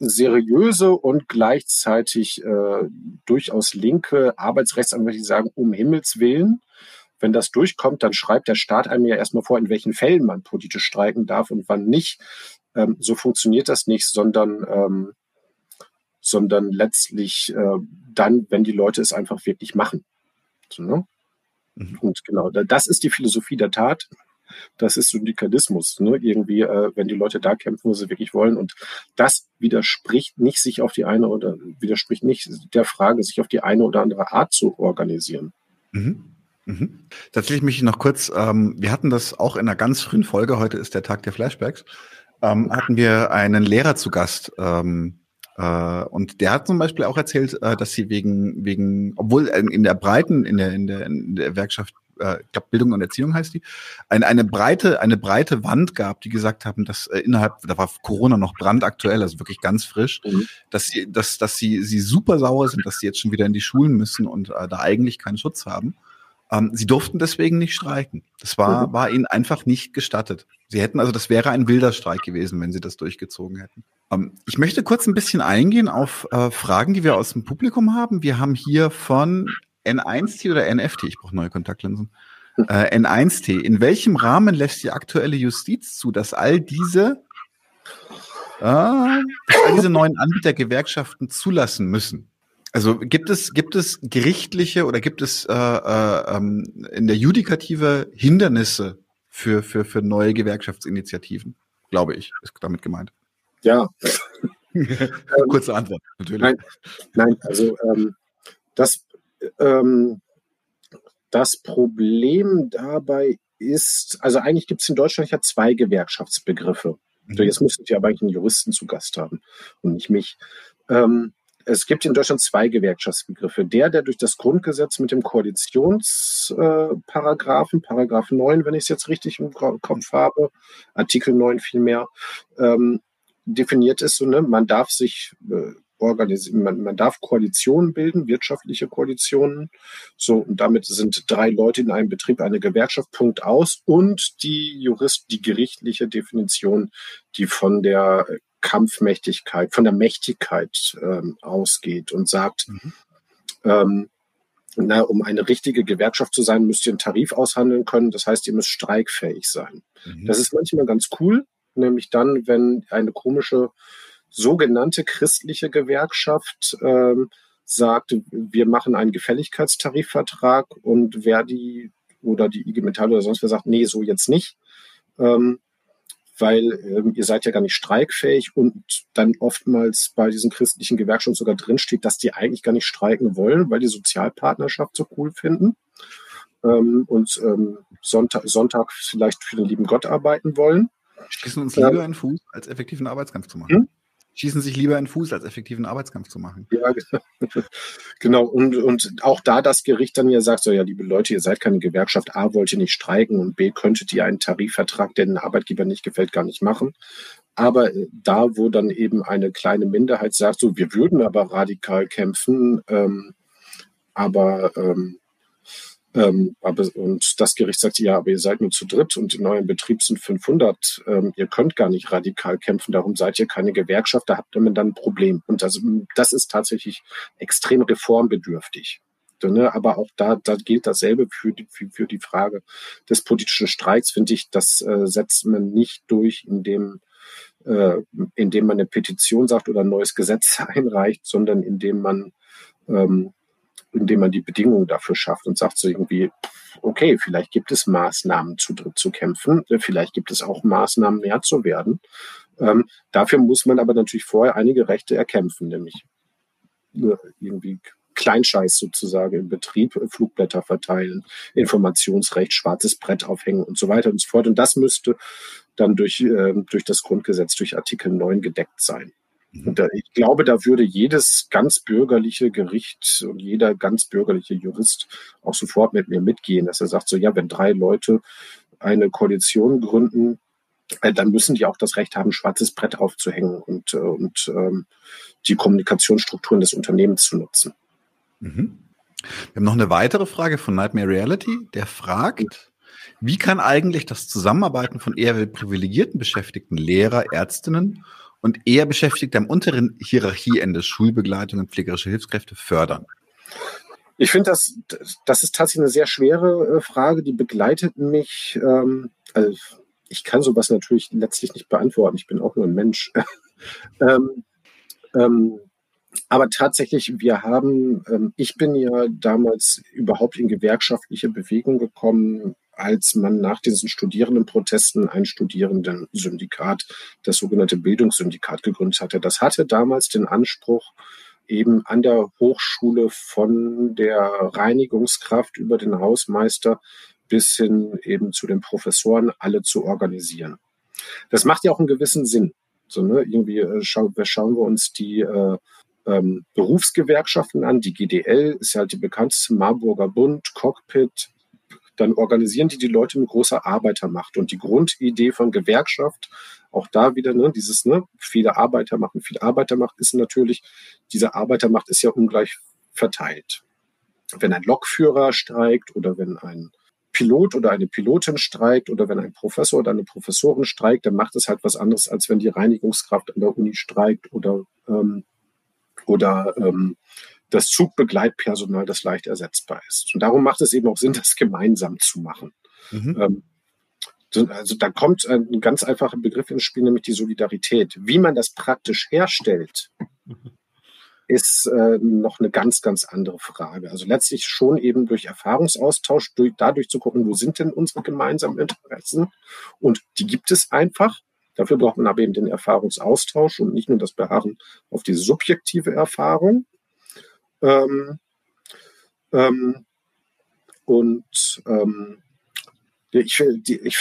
seriöse und gleichzeitig äh, durchaus linke Arbeitsrechtsanwälte, die sagen, um Himmels Willen, wenn das durchkommt, dann schreibt der Staat einem ja erstmal vor, in welchen Fällen man politisch streiken darf und wann nicht. Ähm, so funktioniert das nicht, sondern ähm, sondern letztlich äh, dann, wenn die Leute es einfach wirklich machen. So, ne? mhm. Und genau, das ist die Philosophie der Tat. Das ist Syndikalismus, ne? Irgendwie, äh, wenn die Leute da kämpfen, wo sie wirklich wollen. Und das widerspricht nicht sich auf die eine oder widerspricht nicht der Frage, sich auf die eine oder andere Art zu organisieren. Mhm. Mhm. Tatsächlich möchte ich noch kurz, ähm, wir hatten das auch in einer ganz frühen Folge, heute ist der Tag der Flashbacks, ähm, hatten wir einen Lehrer zu Gast, ähm, äh, und der hat zum Beispiel auch erzählt, äh, dass sie wegen, wegen, obwohl in der breiten, in der, in der, in der Werkschaft, äh, ich glaube Bildung und Erziehung heißt die, eine, eine breite, eine breite Wand gab, die gesagt haben, dass äh, innerhalb, da war Corona noch brandaktuell, also wirklich ganz frisch, mhm. dass sie, dass, dass sie, sie super sauer sind, dass sie jetzt schon wieder in die Schulen müssen und äh, da eigentlich keinen Schutz haben. Ähm, sie durften deswegen nicht streiken. Das war, mhm. war ihnen einfach nicht gestattet. Sie hätten, also das wäre ein wilder Streik gewesen, wenn sie das durchgezogen hätten. Ähm, ich möchte kurz ein bisschen eingehen auf äh, Fragen, die wir aus dem Publikum haben. Wir haben hier von N1T oder NFT, ich brauche neue Kontaktlinsen. Äh, N1T, in welchem Rahmen lässt die aktuelle Justiz zu, dass all diese, äh, dass all diese neuen Anbieter Gewerkschaften zulassen müssen? Also gibt es, gibt es gerichtliche oder gibt es äh, äh, ähm, in der Judikative Hindernisse für, für, für neue Gewerkschaftsinitiativen? Glaube ich, ist damit gemeint. Ja. Kurze Antwort, natürlich. Nein, nein also ähm, das, ähm, das Problem dabei ist, also eigentlich gibt es in Deutschland ja zwei Gewerkschaftsbegriffe. Also jetzt müsstet ihr aber eigentlich einen Juristen zu Gast haben und nicht mich. Ähm, es gibt in Deutschland zwei Gewerkschaftsbegriffe. Der, der durch das Grundgesetz mit dem Koalitionsparagraphen, äh, Paragraph 9, wenn ich es jetzt richtig im Kopf habe, Artikel 9 vielmehr, ähm, definiert ist, so, ne, man darf sich äh, organisieren, man, man darf Koalitionen bilden, wirtschaftliche Koalitionen. So, und damit sind drei Leute in einem Betrieb eine Gewerkschaft, Punkt aus. Und die Jurist, die gerichtliche Definition, die von der Kampfmächtigkeit, von der Mächtigkeit ähm, ausgeht und sagt, mhm. ähm, na, um eine richtige Gewerkschaft zu sein, müsst ihr einen Tarif aushandeln können. Das heißt, ihr müsst streikfähig sein. Mhm. Das ist manchmal ganz cool, nämlich dann, wenn eine komische sogenannte christliche Gewerkschaft ähm, sagt, wir machen einen Gefälligkeitstarifvertrag und wer die oder die IG Metall oder sonst wer sagt, nee, so jetzt nicht, ähm, weil ähm, ihr seid ja gar nicht streikfähig und dann oftmals bei diesen christlichen Gewerkschaften sogar drinsteht, dass die eigentlich gar nicht streiken wollen, weil die Sozialpartnerschaft so cool finden ähm, und ähm, Sonntag, Sonntag vielleicht für den lieben Gott arbeiten wollen. Schießen uns lieber einen Fuß, als effektiven Arbeitskampf zu machen. Hm? Schießen sich lieber in Fuß, als effektiven Arbeitskampf zu machen. Ja, genau. Und, und auch da das Gericht dann ja sagt, so ja, liebe Leute, ihr seid keine Gewerkschaft, A, wollt ihr nicht streiken und B, könntet ihr einen Tarifvertrag, der den Arbeitgeber nicht gefällt, gar nicht machen. Aber äh, da, wo dann eben eine kleine Minderheit sagt, so, wir würden aber radikal kämpfen, ähm, aber ähm, ähm, aber, und das Gericht sagt, ja, aber ihr seid nur zu dritt und in eurem Betrieb sind 500. Ähm, ihr könnt gar nicht radikal kämpfen, darum seid ihr keine Gewerkschaft, da habt ihr dann ein Problem. Und das, das ist tatsächlich extrem reformbedürftig. Ne? Aber auch da, da gilt dasselbe für die, für, für die Frage des politischen Streiks, finde ich, das äh, setzt man nicht durch, indem, äh, indem man eine Petition sagt oder ein neues Gesetz einreicht, sondern indem man ähm, indem man die Bedingungen dafür schafft und sagt so irgendwie, okay, vielleicht gibt es Maßnahmen zu dritt zu kämpfen, vielleicht gibt es auch Maßnahmen mehr zu werden. Ähm, dafür muss man aber natürlich vorher einige Rechte erkämpfen, nämlich äh, irgendwie Kleinscheiß sozusagen im Betrieb, Flugblätter verteilen, Informationsrecht, schwarzes Brett aufhängen und so weiter und so fort. Und das müsste dann durch, äh, durch das Grundgesetz, durch Artikel 9 gedeckt sein. Und da, ich glaube, da würde jedes ganz bürgerliche Gericht und jeder ganz bürgerliche Jurist auch sofort mit mir mitgehen, dass er sagt, so ja, wenn drei Leute eine Koalition gründen, äh, dann müssen die auch das Recht haben, schwarzes Brett aufzuhängen und, äh, und ähm, die Kommunikationsstrukturen des Unternehmens zu nutzen. Mhm. Wir haben noch eine weitere Frage von Nightmare Reality, der fragt, wie kann eigentlich das Zusammenarbeiten von eher privilegierten Beschäftigten, Lehrer, Ärztinnen und eher Beschäftigte am unteren Hierarchieende Schulbegleitung und pflegerische Hilfskräfte fördern? Ich finde, das, das ist tatsächlich eine sehr schwere äh, Frage, die begleitet mich. Ähm, also ich kann sowas natürlich letztlich nicht beantworten. Ich bin auch nur ein Mensch. ähm, ähm, aber tatsächlich, wir haben, ähm, ich bin ja damals überhaupt in gewerkschaftliche Bewegung gekommen als man nach diesen Studierendenprotesten ein Studierenden-Syndikat, das sogenannte Bildungssyndikat gegründet hatte. Das hatte damals den Anspruch, eben an der Hochschule von der Reinigungskraft über den Hausmeister bis hin eben zu den Professoren alle zu organisieren. Das macht ja auch einen gewissen Sinn. So, ne, irgendwie äh, schauen, wir uns die äh, ähm, Berufsgewerkschaften an. Die GDL ist ja halt die bekannteste Marburger Bund, Cockpit, dann organisieren die die Leute mit großer Arbeitermacht. Und die Grundidee von Gewerkschaft, auch da wieder, ne, dieses, ne, viele Arbeiter machen, viel Arbeitermacht ist natürlich, diese Arbeitermacht ist ja ungleich verteilt. Wenn ein Lokführer streikt oder wenn ein Pilot oder eine Pilotin streikt oder wenn ein Professor oder eine Professorin streikt, dann macht es halt was anderes, als wenn die Reinigungskraft an der Uni streikt oder, ähm, oder ähm, das Zugbegleitpersonal, das leicht ersetzbar ist. Und darum macht es eben auch Sinn, das gemeinsam zu machen. Mhm. Ähm, also da kommt ein ganz einfacher Begriff ins Spiel, nämlich die Solidarität. Wie man das praktisch herstellt, ist äh, noch eine ganz, ganz andere Frage. Also letztlich schon eben durch Erfahrungsaustausch, durch, dadurch zu gucken, wo sind denn unsere gemeinsamen Interessen? Und die gibt es einfach. Dafür braucht man aber eben den Erfahrungsaustausch und nicht nur das Beharren auf diese subjektive Erfahrung. Ähm, ähm, und ähm, Ich, ich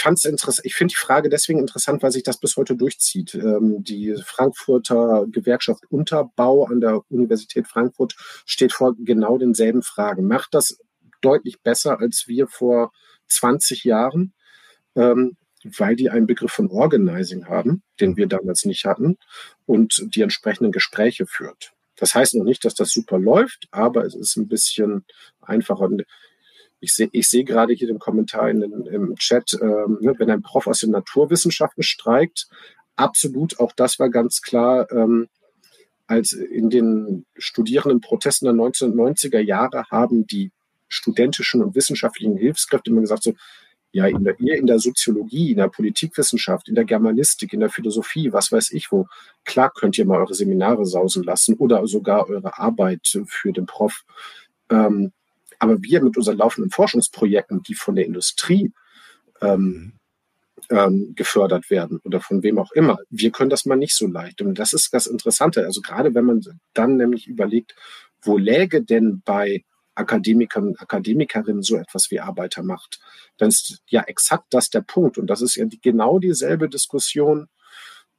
ich finde die Frage deswegen interessant, weil sich das bis heute durchzieht. Ähm, die Frankfurter Gewerkschaft Unterbau an der Universität Frankfurt steht vor genau denselben Fragen. Macht das deutlich besser als wir vor 20 Jahren, ähm, weil die einen Begriff von Organizing haben, den wir damals nicht hatten, und die entsprechenden Gespräche führt. Das heißt noch nicht, dass das super läuft, aber es ist ein bisschen einfacher. Ich sehe ich sehe gerade hier den Kommentar in den, im Chat, ähm, ne, wenn ein Prof aus den Naturwissenschaften streikt, absolut, auch das war ganz klar, ähm, als in den Studierendenprotesten der 1990er Jahre haben die studentischen und wissenschaftlichen Hilfskräfte immer gesagt, so, ja, in der, ihr in der Soziologie, in der Politikwissenschaft, in der Germanistik, in der Philosophie, was weiß ich wo, klar könnt ihr mal eure Seminare sausen lassen oder sogar eure Arbeit für den Prof. Ähm, aber wir mit unseren laufenden Forschungsprojekten, die von der Industrie ähm, ähm, gefördert werden oder von wem auch immer, wir können das mal nicht so leicht. Und das ist das Interessante. Also gerade wenn man dann nämlich überlegt, wo läge denn bei Akademikern und Akademikerinnen so etwas wie Arbeitermacht, dann ist ja exakt das der Punkt. Und das ist ja die, genau dieselbe Diskussion,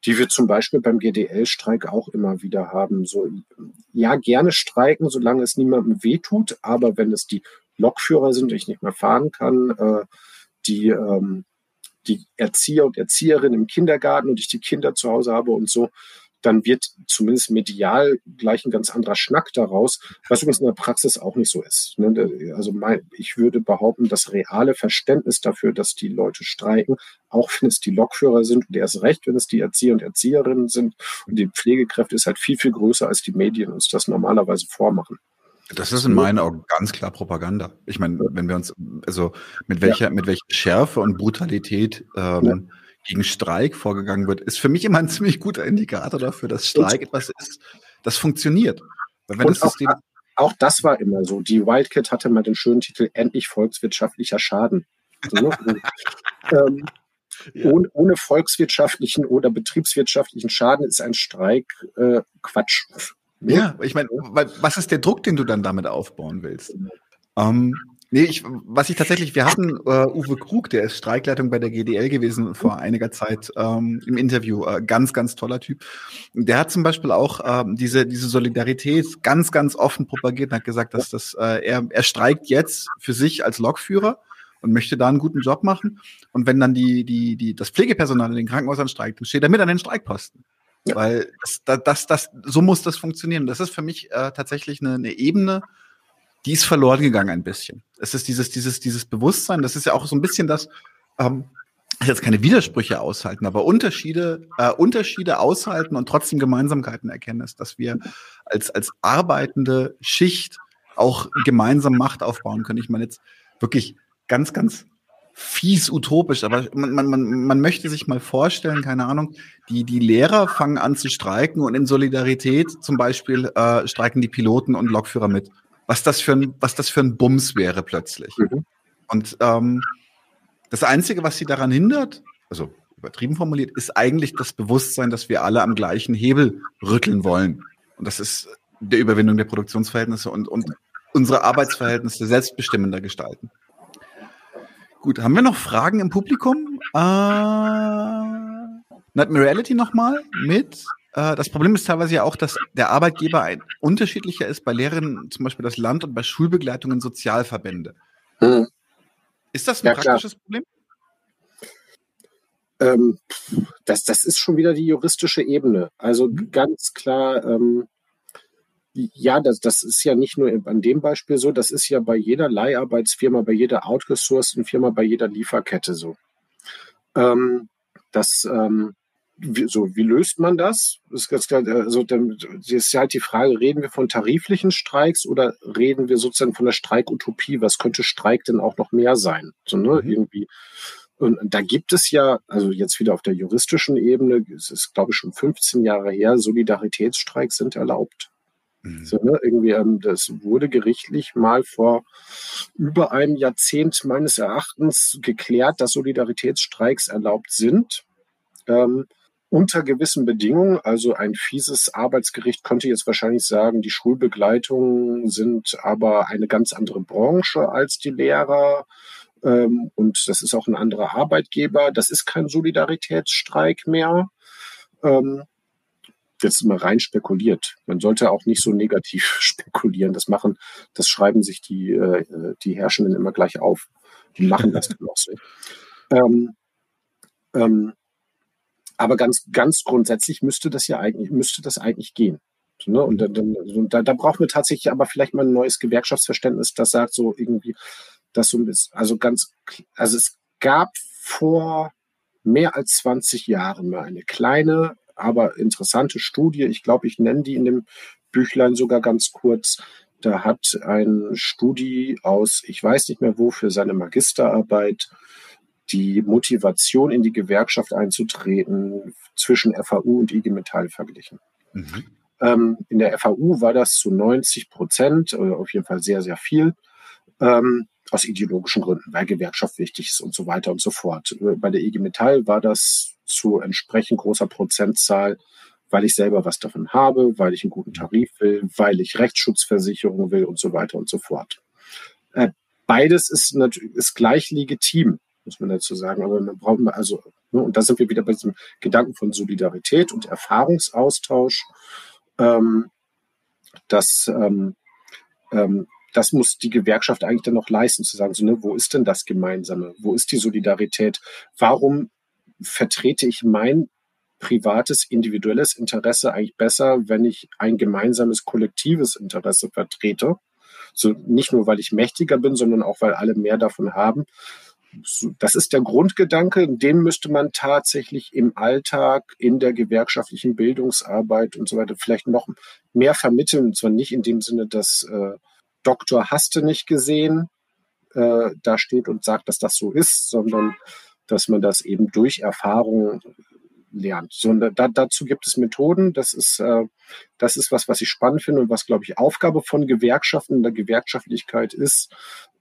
die wir zum Beispiel beim GDL-Streik auch immer wieder haben. So, ja, gerne streiken, solange es niemandem wehtut, aber wenn es die Lokführer sind, die ich nicht mehr fahren kann, äh, die, ähm, die Erzieher und Erzieherinnen im Kindergarten und ich die Kinder zu Hause habe und so, dann wird zumindest medial gleich ein ganz anderer Schnack daraus, was übrigens in der Praxis auch nicht so ist. Ne? Also mein, ich würde behaupten, das reale Verständnis dafür, dass die Leute streiken, auch wenn es die Lokführer sind und erst recht, wenn es die Erzieher und Erzieherinnen sind und die Pflegekräfte, ist halt viel, viel größer, als die Medien uns das normalerweise vormachen. Das ist in meinen Augen ganz klar Propaganda. Ich meine, wenn wir uns, also mit welcher, ja. mit welcher Schärfe und Brutalität ähm, ja gegen Streik vorgegangen wird, ist für mich immer ein ziemlich guter Indikator dafür, dass Streik und, etwas ist, das funktioniert. Weil wenn das System auch, auch das war immer so. Die Wildcat hatte mal den schönen Titel Endlich volkswirtschaftlicher Schaden. So, ne? ähm, ja. ohne, ohne, volkswirtschaftlichen oder betriebswirtschaftlichen Schaden ist ein Streik äh, Quatsch. Ja, ich meine, was ist der Druck, den du dann damit aufbauen willst? Ähm, Nee, ich, was ich tatsächlich, wir hatten äh, Uwe Krug, der ist Streikleitung bei der GDL gewesen vor einiger Zeit ähm, im Interview. Äh, ganz, ganz toller Typ. Der hat zum Beispiel auch ähm, diese, diese Solidarität ganz, ganz offen propagiert und hat gesagt, dass das, äh, er, er streikt jetzt für sich als Lokführer und möchte da einen guten Job machen. Und wenn dann die, die, die, das Pflegepersonal in den Krankenhäusern streikt, dann steht er mit an den Streikposten. Ja. Weil das, das, das, so muss das funktionieren. Das ist für mich äh, tatsächlich eine, eine Ebene, die ist verloren gegangen ein bisschen. Es ist dieses, dieses, dieses Bewusstsein, das ist ja auch so ein bisschen das, ähm, jetzt keine Widersprüche aushalten, aber Unterschiede, äh, Unterschiede aushalten und trotzdem Gemeinsamkeiten erkennen, ist, dass wir als, als arbeitende Schicht auch gemeinsam Macht aufbauen können. Ich meine jetzt wirklich ganz, ganz fies utopisch, aber man, man, man, man möchte sich mal vorstellen, keine Ahnung, die, die Lehrer fangen an zu streiken und in Solidarität zum Beispiel äh, streiken die Piloten und Lokführer mit was das für ein, was das für ein Bums wäre plötzlich. Mhm. Und ähm, das Einzige, was sie daran hindert, also übertrieben formuliert, ist eigentlich das Bewusstsein, dass wir alle am gleichen Hebel rütteln wollen. Und das ist der Überwindung der Produktionsverhältnisse und, und unsere Arbeitsverhältnisse selbstbestimmender gestalten. Gut, haben wir noch Fragen im Publikum? Äh, Nightmare Reality nochmal mit das Problem ist teilweise ja auch, dass der Arbeitgeber ein unterschiedlicher ist. Bei Lehrern zum Beispiel das Land und bei Schulbegleitungen Sozialverbände. Hm. Ist das ein ja, praktisches klar. Problem? Ähm, das, das ist schon wieder die juristische Ebene. Also mhm. ganz klar, ähm, ja, das, das ist ja nicht nur an dem Beispiel so, das ist ja bei jeder Leiharbeitsfirma, bei jeder outgesourcten Firma, bei jeder Lieferkette so. Ähm, das, ähm, wie, so, wie löst man das? das ist ganz klar, also dann ist halt die Frage, reden wir von tariflichen Streiks oder reden wir sozusagen von der Streikutopie? Was könnte Streik denn auch noch mehr sein? So, ne, mhm. irgendwie. Und da gibt es ja, also jetzt wieder auf der juristischen Ebene, es ist, glaube ich, schon 15 Jahre her, Solidaritätsstreiks sind erlaubt. Mhm. So, ne, irgendwie, ähm, das wurde gerichtlich mal vor über einem Jahrzehnt meines Erachtens geklärt, dass Solidaritätsstreiks erlaubt sind. Ähm, unter gewissen Bedingungen. Also ein fieses Arbeitsgericht könnte jetzt wahrscheinlich sagen, die Schulbegleitungen sind aber eine ganz andere Branche als die Lehrer. Ähm, und das ist auch ein anderer Arbeitgeber. Das ist kein Solidaritätsstreik mehr. Ähm, jetzt mal rein spekuliert. Man sollte auch nicht so negativ spekulieren. Das machen, das schreiben sich die, äh, die Herrschenden immer gleich auf. Die machen das dann auch so. Ähm, ähm, aber ganz, ganz grundsätzlich müsste das ja eigentlich, müsste das eigentlich gehen. Ne? Und dann, da, da brauchen wir tatsächlich aber vielleicht mal ein neues Gewerkschaftsverständnis, das sagt so irgendwie, dass so ein bisschen, also ganz, also es gab vor mehr als 20 Jahren mal eine kleine, aber interessante Studie. Ich glaube, ich nenne die in dem Büchlein sogar ganz kurz. Da hat ein Studi aus, ich weiß nicht mehr wo, für seine Magisterarbeit die Motivation in die Gewerkschaft einzutreten zwischen FAU und IG Metall verglichen. Mhm. Ähm, in der FAU war das zu 90 Prozent, oder auf jeden Fall sehr, sehr viel, ähm, aus ideologischen Gründen, weil Gewerkschaft wichtig ist und so weiter und so fort. Bei der IG Metall war das zu entsprechend großer Prozentzahl, weil ich selber was davon habe, weil ich einen guten Tarif will, weil ich Rechtsschutzversicherung will und so weiter und so fort. Äh, beides ist natürlich ist gleich legitim, muss man dazu sagen. Aber man braucht also, ne, und da sind wir wieder bei diesem Gedanken von Solidarität und Erfahrungsaustausch ähm, das, ähm, ähm, das muss die Gewerkschaft eigentlich dann noch leisten, zu sagen, so, ne, wo ist denn das Gemeinsame? Wo ist die Solidarität? Warum vertrete ich mein privates, individuelles Interesse eigentlich besser, wenn ich ein gemeinsames, kollektives Interesse vertrete? So nicht nur, weil ich mächtiger bin, sondern auch, weil alle mehr davon haben das ist der Grundgedanke, den müsste man tatsächlich im Alltag, in der gewerkschaftlichen Bildungsarbeit und so weiter vielleicht noch mehr vermitteln. Und zwar nicht in dem Sinne, dass äh, Doktor Haste nicht gesehen äh, da steht und sagt, dass das so ist, sondern dass man das eben durch Erfahrung lernt. So, da, dazu gibt es Methoden. Das ist, äh, das ist was, was ich spannend finde und was, glaube ich, Aufgabe von Gewerkschaften der Gewerkschaftlichkeit ist,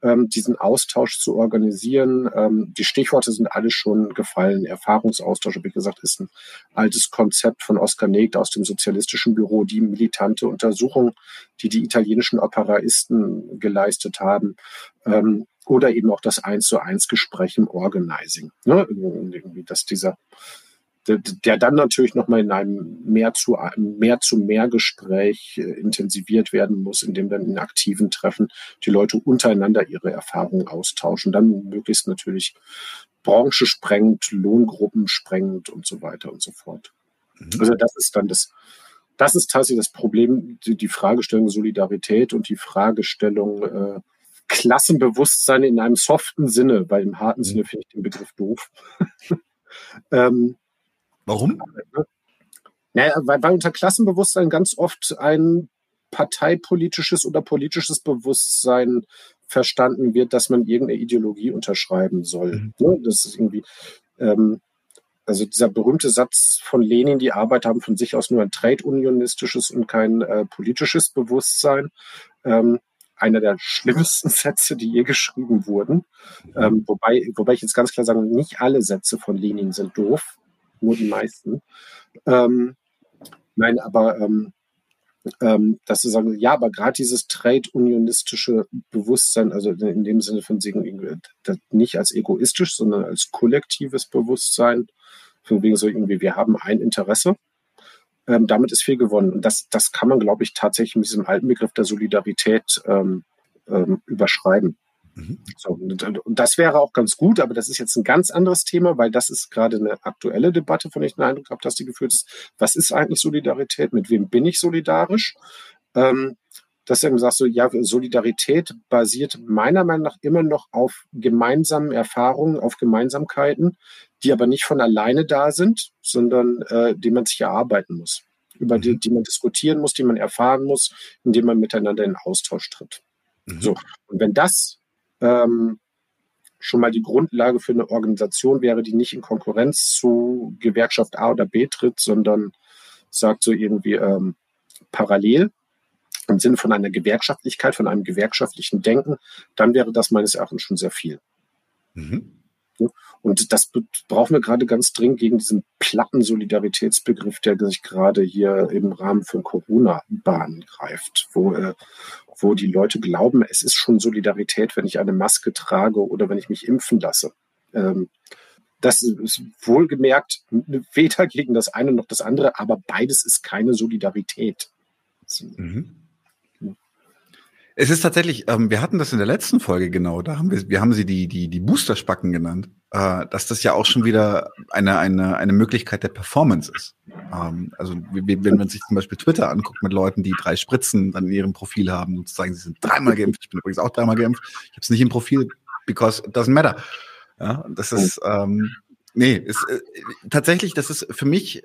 ähm, diesen Austausch zu organisieren. Ähm, die Stichworte sind alle schon gefallen. Erfahrungsaustausch, wie gesagt, ist ein altes Konzept von Oskar Negt aus dem sozialistischen Büro, die militante Untersuchung, die die italienischen Operaisten geleistet haben. Ähm, oder eben auch das Eins zu eins Gespräch im Organizing. Ne? Irgendwie, dass dieser der, dann natürlich nochmal in einem mehr zu mehr zu mehr Gespräch äh, intensiviert werden muss, indem dann in aktiven Treffen die Leute untereinander ihre Erfahrungen austauschen, dann möglichst natürlich Branche sprengend, Lohngruppen sprengend und so weiter und so fort. Mhm. Also das ist dann das, das ist tatsächlich das Problem, die, die Fragestellung Solidarität und die Fragestellung äh, Klassenbewusstsein in einem soften Sinne, weil im harten mhm. Sinne finde ich den Begriff doof. ähm, Warum? Naja, weil, weil unter Klassenbewusstsein ganz oft ein parteipolitisches oder politisches Bewusstsein verstanden wird, dass man irgendeine Ideologie unterschreiben soll. Mhm. Ne, das ist irgendwie, ähm, also dieser berühmte Satz von Lenin, die Arbeiter haben von sich aus nur ein trade-unionistisches und kein äh, politisches Bewusstsein. Ähm, einer der schlimmsten Sätze, die je geschrieben wurden. Mhm. Ähm, wobei, wobei ich jetzt ganz klar sage, nicht alle Sätze von Lenin sind doof nur die meisten. Ähm, nein, aber ähm, ähm, dass sie sagen, ja, aber gerade dieses trade-unionistische Bewusstsein, also in dem Sinne von wegen nicht als egoistisch, sondern als kollektives Bewusstsein, von wegen so irgendwie, wir haben ein Interesse. Ähm, damit ist viel gewonnen. Und das, das kann man, glaube ich, tatsächlich mit diesem alten Begriff der Solidarität ähm, ähm, überschreiben. Mhm. So, und, und, das wäre auch ganz gut, aber das ist jetzt ein ganz anderes Thema, weil das ist gerade eine aktuelle Debatte, von der ich den Eindruck habe, dass die geführt ist. Was ist eigentlich Solidarität? Mit wem bin ich solidarisch? Ähm, dass er sagt so, ja, Solidarität basiert meiner Meinung nach immer noch auf gemeinsamen Erfahrungen, auf Gemeinsamkeiten, die aber nicht von alleine da sind, sondern äh, die man sich erarbeiten muss, über die, mhm. die man diskutieren muss, die man erfahren muss, indem man miteinander in Austausch tritt. Mhm. So. Und wenn das ähm, schon mal die Grundlage für eine Organisation wäre, die nicht in Konkurrenz zu Gewerkschaft A oder B tritt, sondern sagt so irgendwie ähm, parallel im Sinne von einer Gewerkschaftlichkeit, von einem gewerkschaftlichen Denken, dann wäre das meines Erachtens schon sehr viel. Mhm. Und das brauchen wir gerade ganz dringend gegen diesen platten Solidaritätsbegriff, der sich gerade hier im Rahmen von Corona Bahn greift, wo, äh, wo die Leute glauben, es ist schon Solidarität, wenn ich eine Maske trage oder wenn ich mich impfen lasse. Ähm, das ist wohlgemerkt weder gegen das eine noch das andere, aber beides ist keine Solidarität. Mhm. Es ist tatsächlich, ähm, wir hatten das in der letzten Folge genau, da haben wir, wir haben sie die, die, die Booster-Spacken genannt, äh, dass das ja auch schon wieder eine, eine, eine Möglichkeit der Performance ist. Ähm, also wenn man sich zum Beispiel Twitter anguckt mit Leuten, die drei Spritzen dann in ihrem Profil haben und sagen, sie sind dreimal geimpft, ich bin übrigens auch dreimal geimpft, ich habe es nicht im Profil, because it doesn't matter. Ja, das ist, ähm, nee, ist, äh, tatsächlich, das ist für mich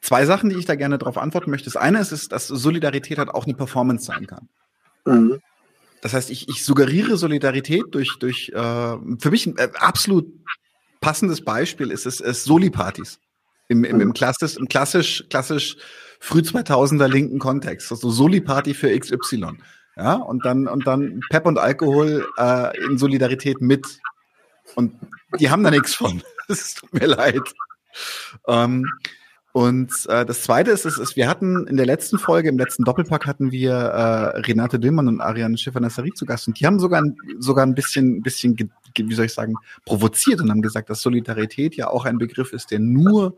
zwei Sachen, die ich da gerne darauf antworten möchte. Das eine ist, ist, dass Solidarität halt auch eine Performance sein kann. Mhm. Das heißt, ich, ich suggeriere Solidarität durch, durch äh, für mich ein äh, absolut passendes Beispiel ist es ist Soli-Partys. Im, im, im, mhm. klassisch, im klassisch, klassisch früh 2000er linken Kontext. Also Soli-Party für XY. Ja, und dann, und dann Pep und Alkohol äh, in Solidarität mit. Und die haben da nichts von. Es tut mir leid. Ähm, und äh, das Zweite ist, ist, ist, wir hatten in der letzten Folge, im letzten Doppelpack hatten wir äh, Renate Dillmann und Ariane Schiffer-Nassari zu Gast und die haben sogar, sogar ein bisschen, bisschen, wie soll ich sagen, provoziert und haben gesagt, dass Solidarität ja auch ein Begriff ist, der nur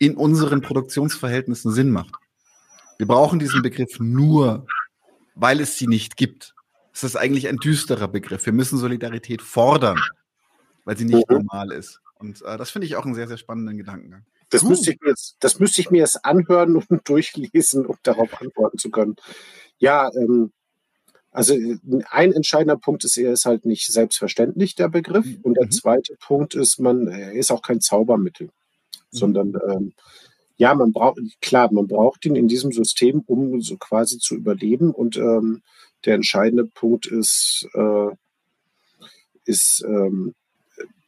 in unseren Produktionsverhältnissen Sinn macht. Wir brauchen diesen Begriff nur, weil es sie nicht gibt. Das ist eigentlich ein düsterer Begriff. Wir müssen Solidarität fordern, weil sie nicht mhm. normal ist. Und äh, das finde ich auch einen sehr, sehr spannenden Gedankengang. Das, müsste ich mir jetzt, das müsste ich mir jetzt anhören und durchlesen, um darauf antworten zu können. Ja, ähm, also ein entscheidender Punkt ist, er ist halt nicht selbstverständlich, der Begriff. Mhm. Und der mhm. zweite Punkt ist, man er ist auch kein Zaubermittel, mhm. sondern ähm, ja, man braucht, klar, man braucht ihn in diesem System, um so quasi zu überleben. Und ähm, der entscheidende Punkt ist, äh, ist ähm,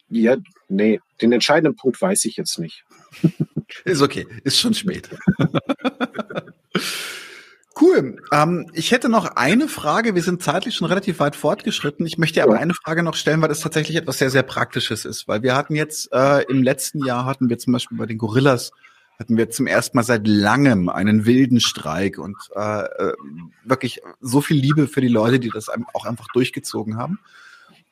ja, nee, den entscheidenden Punkt weiß ich jetzt nicht. Ist okay, ist schon spät. Cool. Ähm, ich hätte noch eine Frage. Wir sind zeitlich schon relativ weit fortgeschritten. Ich möchte aber eine Frage noch stellen, weil das tatsächlich etwas sehr, sehr Praktisches ist. Weil wir hatten jetzt äh, im letzten Jahr hatten wir zum Beispiel bei den Gorillas hatten wir zum ersten Mal seit langem einen wilden Streik und äh, äh wirklich so viel Liebe für die Leute, die das auch einfach durchgezogen haben.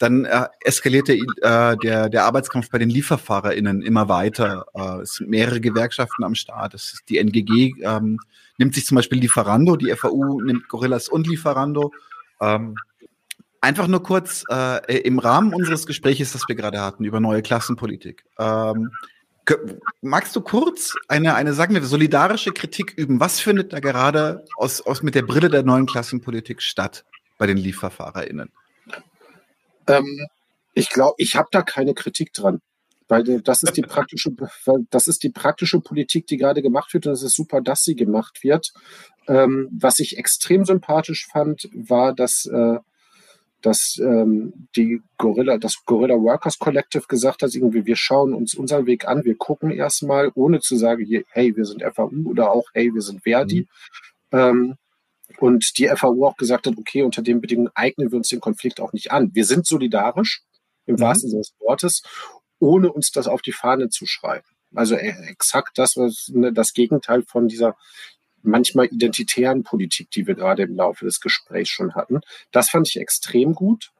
Dann äh, eskalierte äh, der, der Arbeitskampf bei den LieferfahrerInnen immer weiter. Äh, es sind mehrere Gewerkschaften am Start. Es ist die NGG ähm, nimmt sich zum Beispiel Lieferando, die FAU nimmt Gorillas und Lieferando. Ähm, einfach nur kurz äh, im Rahmen unseres Gesprächs, das wir gerade hatten, über neue Klassenpolitik. Ähm, magst du kurz eine, eine, sagen wir, solidarische Kritik üben? Was findet da gerade aus, aus mit der Brille der neuen Klassenpolitik statt bei den LieferfahrerInnen? Ähm, ich glaube, ich habe da keine Kritik dran. Weil das ist die praktische, das ist die praktische Politik, die gerade gemacht wird, und es ist super, dass sie gemacht wird. Ähm, was ich extrem sympathisch fand, war, dass, äh, dass ähm, die Gorilla, das Gorilla Workers Collective gesagt hat, irgendwie, wir schauen uns unseren Weg an, wir gucken erstmal, ohne zu sagen, hey, wir sind FAU oder auch, hey, wir sind Verdi. Mhm. Ähm, und die FAU auch gesagt hat, okay, unter den Bedingungen eignen wir uns den Konflikt auch nicht an. Wir sind solidarisch, im mhm. wahrsten Sinne des Wortes, ohne uns das auf die Fahne zu schreiben. Also äh, exakt das, was ne, das Gegenteil von dieser manchmal identitären Politik, die wir gerade im Laufe des Gesprächs schon hatten. Das fand ich extrem gut.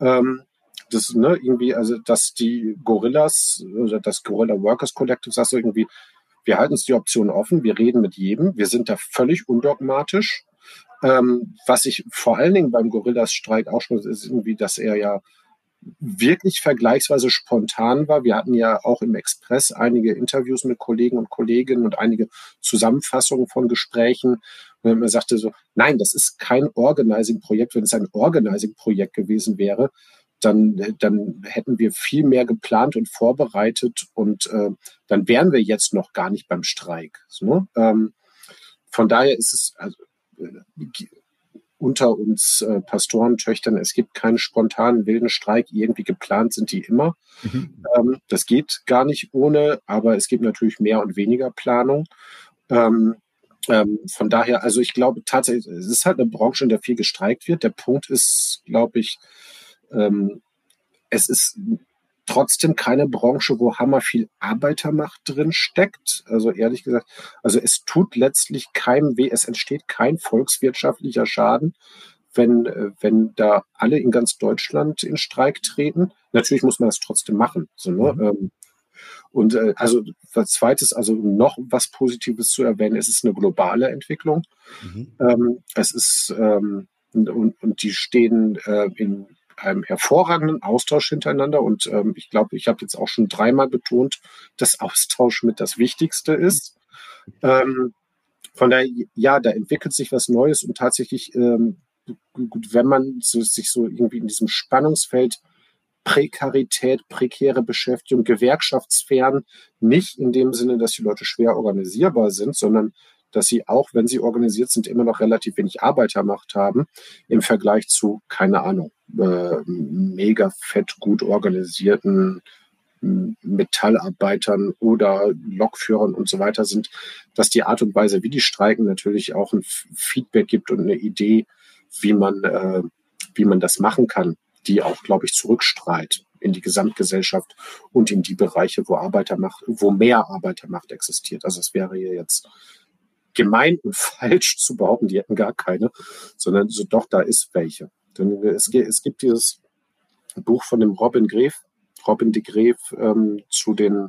Ähm, das, ne, irgendwie, also, dass die Gorillas oder das Gorilla Workers Collective sagt so irgendwie, wir halten uns die Option offen, wir reden mit jedem, wir sind da völlig undogmatisch. Ähm, was ich vor allen Dingen beim Gorillas-Streik auch schon ist, irgendwie, dass er ja wirklich vergleichsweise spontan war. Wir hatten ja auch im Express einige Interviews mit Kollegen und Kolleginnen und einige Zusammenfassungen von Gesprächen. Und man sagte so, nein, das ist kein Organizing-Projekt. Wenn es ein Organizing-Projekt gewesen wäre, dann, dann hätten wir viel mehr geplant und vorbereitet und äh, dann wären wir jetzt noch gar nicht beim Streik. So, ne? ähm, von daher ist es, also, unter uns äh, Pastorentöchtern, es gibt keinen spontanen wilden Streik, irgendwie geplant sind die immer. Mhm. Ähm, das geht gar nicht ohne, aber es gibt natürlich mehr und weniger Planung. Ähm, ähm, von daher, also ich glaube tatsächlich, es ist halt eine Branche, in der viel gestreikt wird. Der Punkt ist, glaube ich, ähm, es ist trotzdem keine Branche, wo hammer viel Arbeitermacht drin steckt. Also ehrlich gesagt, also es tut letztlich keinem weh, es entsteht kein volkswirtschaftlicher Schaden, wenn, äh, wenn da alle in ganz Deutschland in Streik treten. Natürlich muss man das trotzdem machen. So, ne? Mhm. Ähm, und äh, also was zweites, also noch was Positives zu erwähnen, es ist eine globale Entwicklung. Mhm. Ähm, es ist ähm, und, und die stehen äh, in einem hervorragenden Austausch hintereinander. Und ähm, ich glaube, ich habe jetzt auch schon dreimal betont, dass Austausch mit das Wichtigste ist. Ähm, von daher, ja, da entwickelt sich was Neues und tatsächlich, ähm, wenn man so, sich so irgendwie in diesem Spannungsfeld Prekarität, prekäre Beschäftigung, Gewerkschaftssphären, nicht in dem Sinne, dass die Leute schwer organisierbar sind, sondern dass sie auch, wenn sie organisiert sind, immer noch relativ wenig Arbeitermacht haben im Vergleich zu, keine Ahnung, äh, mega fett gut organisierten Metallarbeitern oder Lokführern und so weiter sind, dass die Art und Weise, wie die streiken, natürlich auch ein Feedback gibt und eine Idee, wie man, äh, wie man das machen kann, die auch, glaube ich, zurückstrahlt in die Gesamtgesellschaft und in die Bereiche, wo Arbeitermacht, wo mehr Arbeitermacht existiert. Also es wäre hier jetzt gemein und falsch zu behaupten, die hätten gar keine, sondern so doch, da ist welche. Denn es, es gibt dieses Buch von dem Robin Gref, Robin de Gref ähm, zu den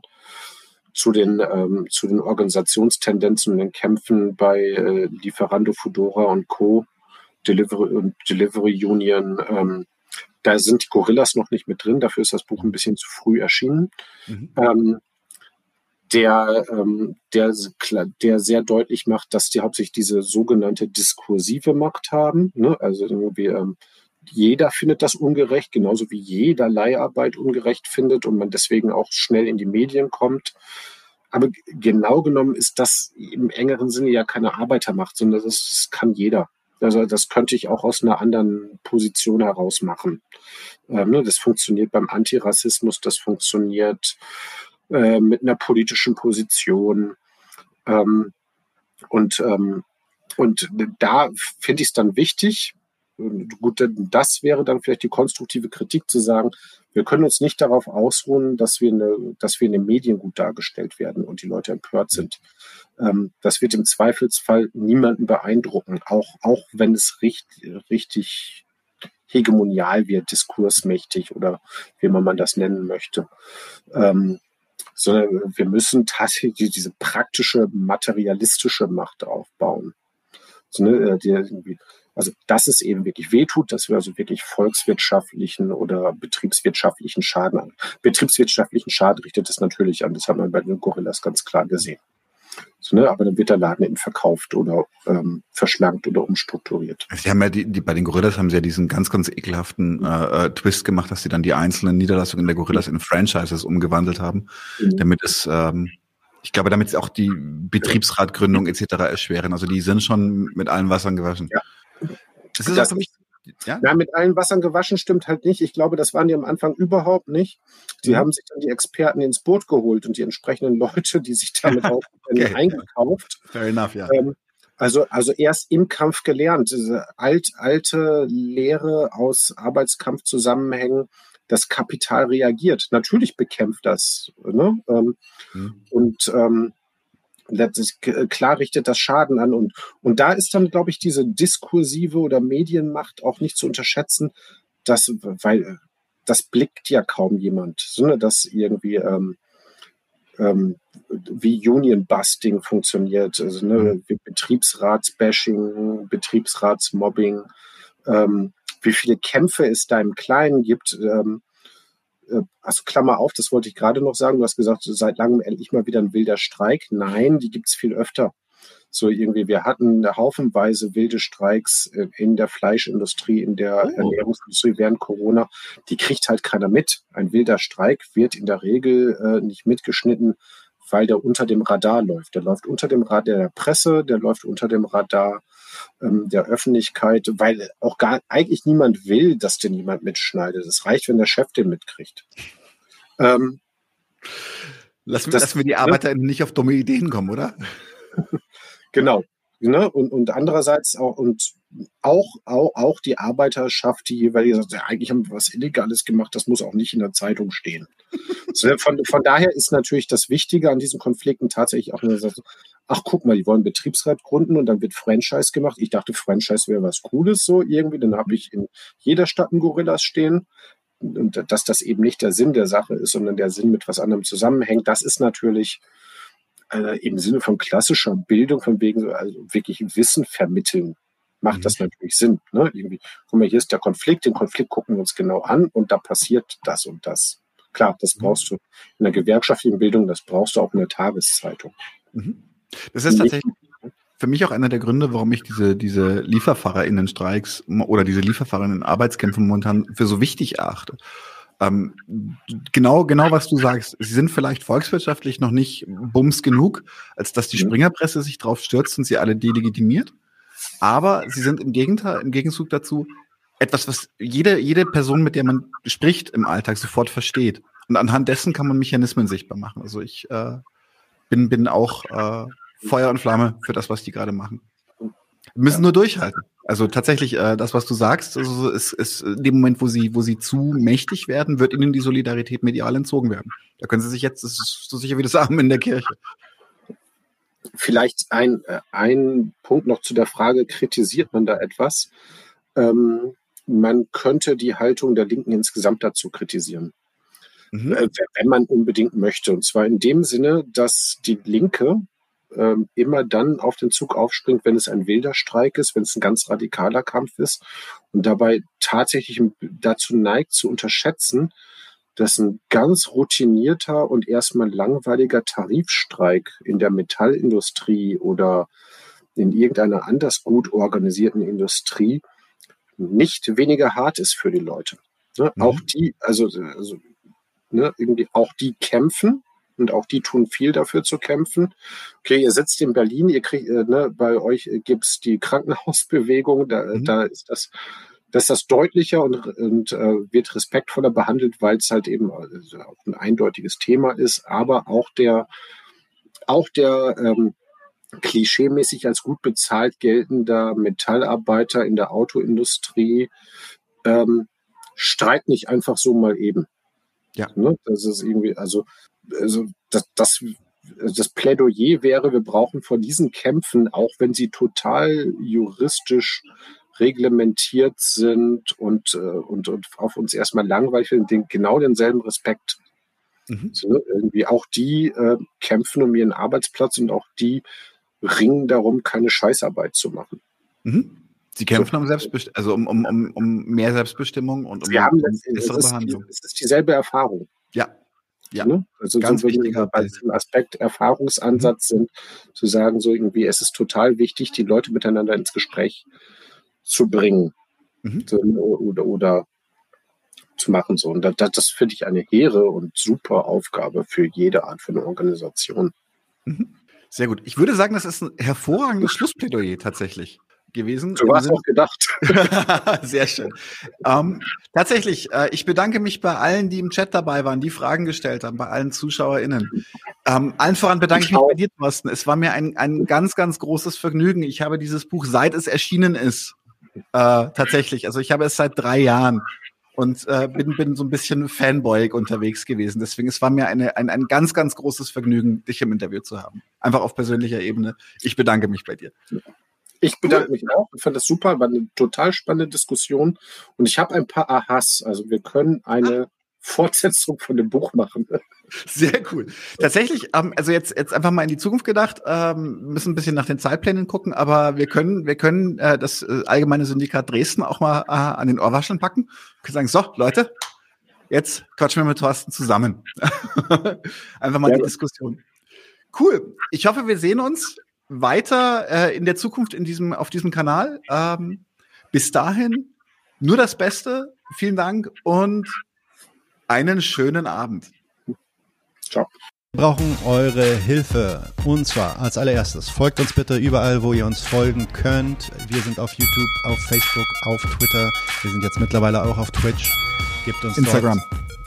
zu den ähm, zu den Organisationstendenzen und den Kämpfen bei äh, Lieferando, Fudora und Co. Delivery und Delivery Union. Ähm, da sind die Gorillas noch nicht mit drin. Dafür ist das Buch ein bisschen zu früh erschienen. Mhm. Ähm, der, ähm, der, der sehr deutlich macht, dass die hauptsächlich diese sogenannte diskursive Macht haben. Ne? Also irgendwie, ähm, jeder findet das ungerecht, genauso wie jeder Leiharbeit ungerecht findet und man deswegen auch schnell in die Medien kommt. Aber genau genommen ist das im engeren Sinne ja keine Arbeitermacht, sondern das, das kann jeder. Also das könnte ich auch aus einer anderen Position heraus machen. Ähm, ne, das funktioniert beim Antirassismus, das funktioniert äh, mit einer politischen Position. Ähm, und, ähm, und da finde ich es dann wichtig, gut, das wäre dann vielleicht die konstruktive Kritik zu sagen, wir können uns nicht darauf ausruhen, dass wir, eine, dass wir in den Medien gut dargestellt werden und die Leute empört sind. Ähm, das wird im Zweifelsfall niemanden beeindrucken, auch, auch wenn es richtig, richtig hegemonial wird, diskursmächtig oder wie man, man das nennen möchte. Ähm, sondern wir müssen tatsächlich diese praktische, materialistische Macht aufbauen. So, ne, die irgendwie, also, dass es eben wirklich wehtut, dass wir also wirklich volkswirtschaftlichen oder betriebswirtschaftlichen Schaden an. Betriebswirtschaftlichen Schaden richtet es natürlich an. Das haben wir bei den Gorillas ganz klar gesehen. So, ne? Aber dann wird der Laden eben verkauft oder ähm, verschlankt oder umstrukturiert. Sie haben ja die, die bei den Gorillas haben sie ja diesen ganz, ganz ekelhaften äh, äh Twist gemacht, dass sie dann die einzelnen Niederlassungen der Gorillas in Franchises umgewandelt haben, mhm. damit es ähm, ich glaube, damit sie auch die Betriebsratgründung etc. erschweren. Also die sind schon mit allen Wassern gewaschen. Ja. Das ist das für mich ja? ja, mit allen Wassern gewaschen stimmt halt nicht. Ich glaube, das waren die am Anfang überhaupt nicht. Die mhm. haben sich dann die Experten ins Boot geholt und die entsprechenden Leute, die sich damit auch okay. eingekauft. Fair enough, ja. Ähm, also, also erst im Kampf gelernt. Diese alt, alte Lehre aus Arbeitskampfzusammenhängen, das Kapital reagiert. Natürlich bekämpft das. Ne? Ähm, mhm. Und ähm, das klar richtet das Schaden an. Und, und da ist dann, glaube ich, diese diskursive oder Medienmacht auch nicht zu unterschätzen, dass, weil das blickt ja kaum jemand, sondern dass irgendwie ähm, ähm, wie Union-Busting funktioniert, also ne, mhm. wie Betriebsratsbashing, Betriebsratsmobbing, ähm, wie viele Kämpfe es da im Kleinen gibt. Ähm, äh, also Klammer auf, das wollte ich gerade noch sagen, du hast gesagt, seit langem endlich mal wieder ein wilder Streik. Nein, die gibt es viel öfter. So irgendwie, wir hatten haufenweise wilde Streiks äh, in der Fleischindustrie, in der oh. Ernährungsindustrie während Corona. Die kriegt halt keiner mit. Ein wilder Streik wird in der Regel äh, nicht mitgeschnitten, weil der unter dem Radar läuft. Der läuft unter dem Radar der Presse, der läuft unter dem Radar ähm, der Öffentlichkeit, weil auch gar eigentlich niemand will, dass den niemand mitschneidet. Es reicht, wenn der Chef den mitkriegt. Ähm, lassen, das, lassen wir die Arbeiter ne? nicht auf dumme Ideen kommen, oder? genau. Ne? Und, und andererseits auch, und auch, auch, auch die Arbeiterschaft, die jeweilige sagt, ja, eigentlich haben wir was Illegales gemacht, das muss auch nicht in der Zeitung stehen. so, von, von daher ist natürlich das Wichtige an diesen Konflikten tatsächlich auch, ach guck mal, die wollen Betriebsrat gründen und dann wird Franchise gemacht. Ich dachte, Franchise wäre was Cooles so irgendwie. Dann habe ich in jeder Stadt einen Gorillas stehen. Und dass das eben nicht der Sinn der Sache ist, sondern der Sinn mit was anderem zusammenhängt, das ist natürlich äh, im Sinne von klassischer Bildung, von wegen also wirklich Wissen vermitteln, macht mhm. das natürlich Sinn. Ne? Irgendwie, guck mal, hier ist der Konflikt, den Konflikt gucken wir uns genau an und da passiert das und das. Klar, das mhm. brauchst du in der gewerkschaftlichen Bildung, das brauchst du auch in der Tageszeitung. Mhm. Das ist tatsächlich für mich auch einer der Gründe, warum ich diese, diese LieferfahrerInnen-Streiks oder diese LieferfahrerInnen-Arbeitskämpfe momentan für so wichtig erachte. Ähm, genau, genau was du sagst. Sie sind vielleicht volkswirtschaftlich noch nicht bums genug, als dass die mhm. Springerpresse sich drauf stürzt und sie alle delegitimiert. Aber sie sind im Gegenteil, im Gegenzug dazu etwas, was jede, jede Person, mit der man spricht im Alltag, sofort versteht. Und anhand dessen kann man Mechanismen sichtbar machen. Also ich äh, bin, bin auch äh, Feuer und Flamme für das, was die gerade machen. Wir müssen nur durchhalten. Also tatsächlich, äh, das, was du sagst, also ist, ist in dem Moment, wo sie, wo sie zu mächtig werden, wird ihnen die Solidarität medial entzogen werden. Da können sie sich jetzt, das ist so sicher wie das Armen in der Kirche. Vielleicht ein, äh, ein Punkt noch zu der Frage, kritisiert man da etwas? Ähm, man könnte die Haltung der Linken insgesamt dazu kritisieren. Mhm. Äh, wenn man unbedingt möchte. Und zwar in dem Sinne, dass die Linke ähm, immer dann auf den Zug aufspringt, wenn es ein wilder Streik ist, wenn es ein ganz radikaler Kampf ist und dabei tatsächlich dazu neigt zu unterschätzen, dass ein ganz routinierter und erstmal langweiliger Tarifstreik in der Metallindustrie oder in irgendeiner anders gut organisierten Industrie nicht weniger hart ist für die Leute. Ne? Mhm. Auch die, also, also ne, irgendwie auch die kämpfen und auch die tun viel dafür zu kämpfen. Okay, ihr sitzt in Berlin, ihr kriegt, äh, ne, bei euch gibt's die Krankenhausbewegung, da, mhm. da ist das, das ist das deutlicher und, und äh, wird respektvoller behandelt, weil es halt eben also auch ein eindeutiges Thema ist, aber auch der, auch der ähm, klischeemäßig als gut bezahlt geltender Metallarbeiter in der Autoindustrie ähm, streikt nicht einfach so mal eben. Ja. Ne? Das ist irgendwie, also also das, das, das Plädoyer wäre, wir brauchen vor diesen Kämpfen, auch wenn sie total juristisch reglementiert sind und, äh, und, und auf uns erstmal langweilig sind, den, genau denselben Respekt. Mhm. So, ne, irgendwie auch die äh, kämpfen um ihren Arbeitsplatz und auch die ringen darum, keine Scheißarbeit zu machen. Mhm. Sie kämpfen so. um Selbstbestimmung, also um, um, um, um mehr Selbstbestimmung und um, haben um bessere Behandlung. Es ist dieselbe Erfahrung. Ja, ja, ne? also ganz so wichtiger bei diesem Aspekt Erfahrungsansatz mhm. sind, zu sagen, so irgendwie, es ist total wichtig, die Leute miteinander ins Gespräch zu bringen mhm. so, oder, oder zu machen. So. Und das, das finde ich eine hehre und super Aufgabe für jede Art von Organisation. Mhm. Sehr gut. Ich würde sagen, das ist ein hervorragendes Schlussplädoyer tatsächlich gewesen. Du hast auch gedacht. Sehr schön. Ähm, tatsächlich, äh, ich bedanke mich bei allen, die im Chat dabei waren, die Fragen gestellt haben, bei allen ZuschauerInnen. Ähm, allen voran bedanke ich, ich mich bei dir, Thorsten. Es war mir ein, ein ganz, ganz großes Vergnügen. Ich habe dieses Buch, seit es erschienen ist, äh, tatsächlich, also ich habe es seit drei Jahren und äh, bin, bin so ein bisschen Fanboy unterwegs gewesen. Deswegen, es war mir eine, ein, ein ganz, ganz großes Vergnügen, dich im Interview zu haben. Einfach auf persönlicher Ebene. Ich bedanke mich bei dir. Ich bedanke mich auch. Ich fand das super, war eine total spannende Diskussion. Und ich habe ein paar Ahas. Also wir können eine Fortsetzung von dem Buch machen. Sehr cool. Tatsächlich, ähm, also jetzt, jetzt einfach mal in die Zukunft gedacht, ähm, müssen ein bisschen nach den Zeitplänen gucken, aber wir können, wir können äh, das äh, allgemeine Syndikat Dresden auch mal äh, an den Ohrwascheln packen. Wir können sagen, so, Leute, jetzt quatschen wir mit Thorsten zusammen. einfach mal ja, die Diskussion. Cool. Ich hoffe, wir sehen uns weiter äh, in der Zukunft in diesem, auf diesem Kanal. Ähm, bis dahin nur das Beste. Vielen Dank und einen schönen Abend. Ciao. Wir brauchen eure Hilfe. Und zwar als allererstes, folgt uns bitte überall, wo ihr uns folgen könnt. Wir sind auf YouTube, auf Facebook, auf Twitter. Wir sind jetzt mittlerweile auch auf Twitch. Gebt uns Instagram. Dort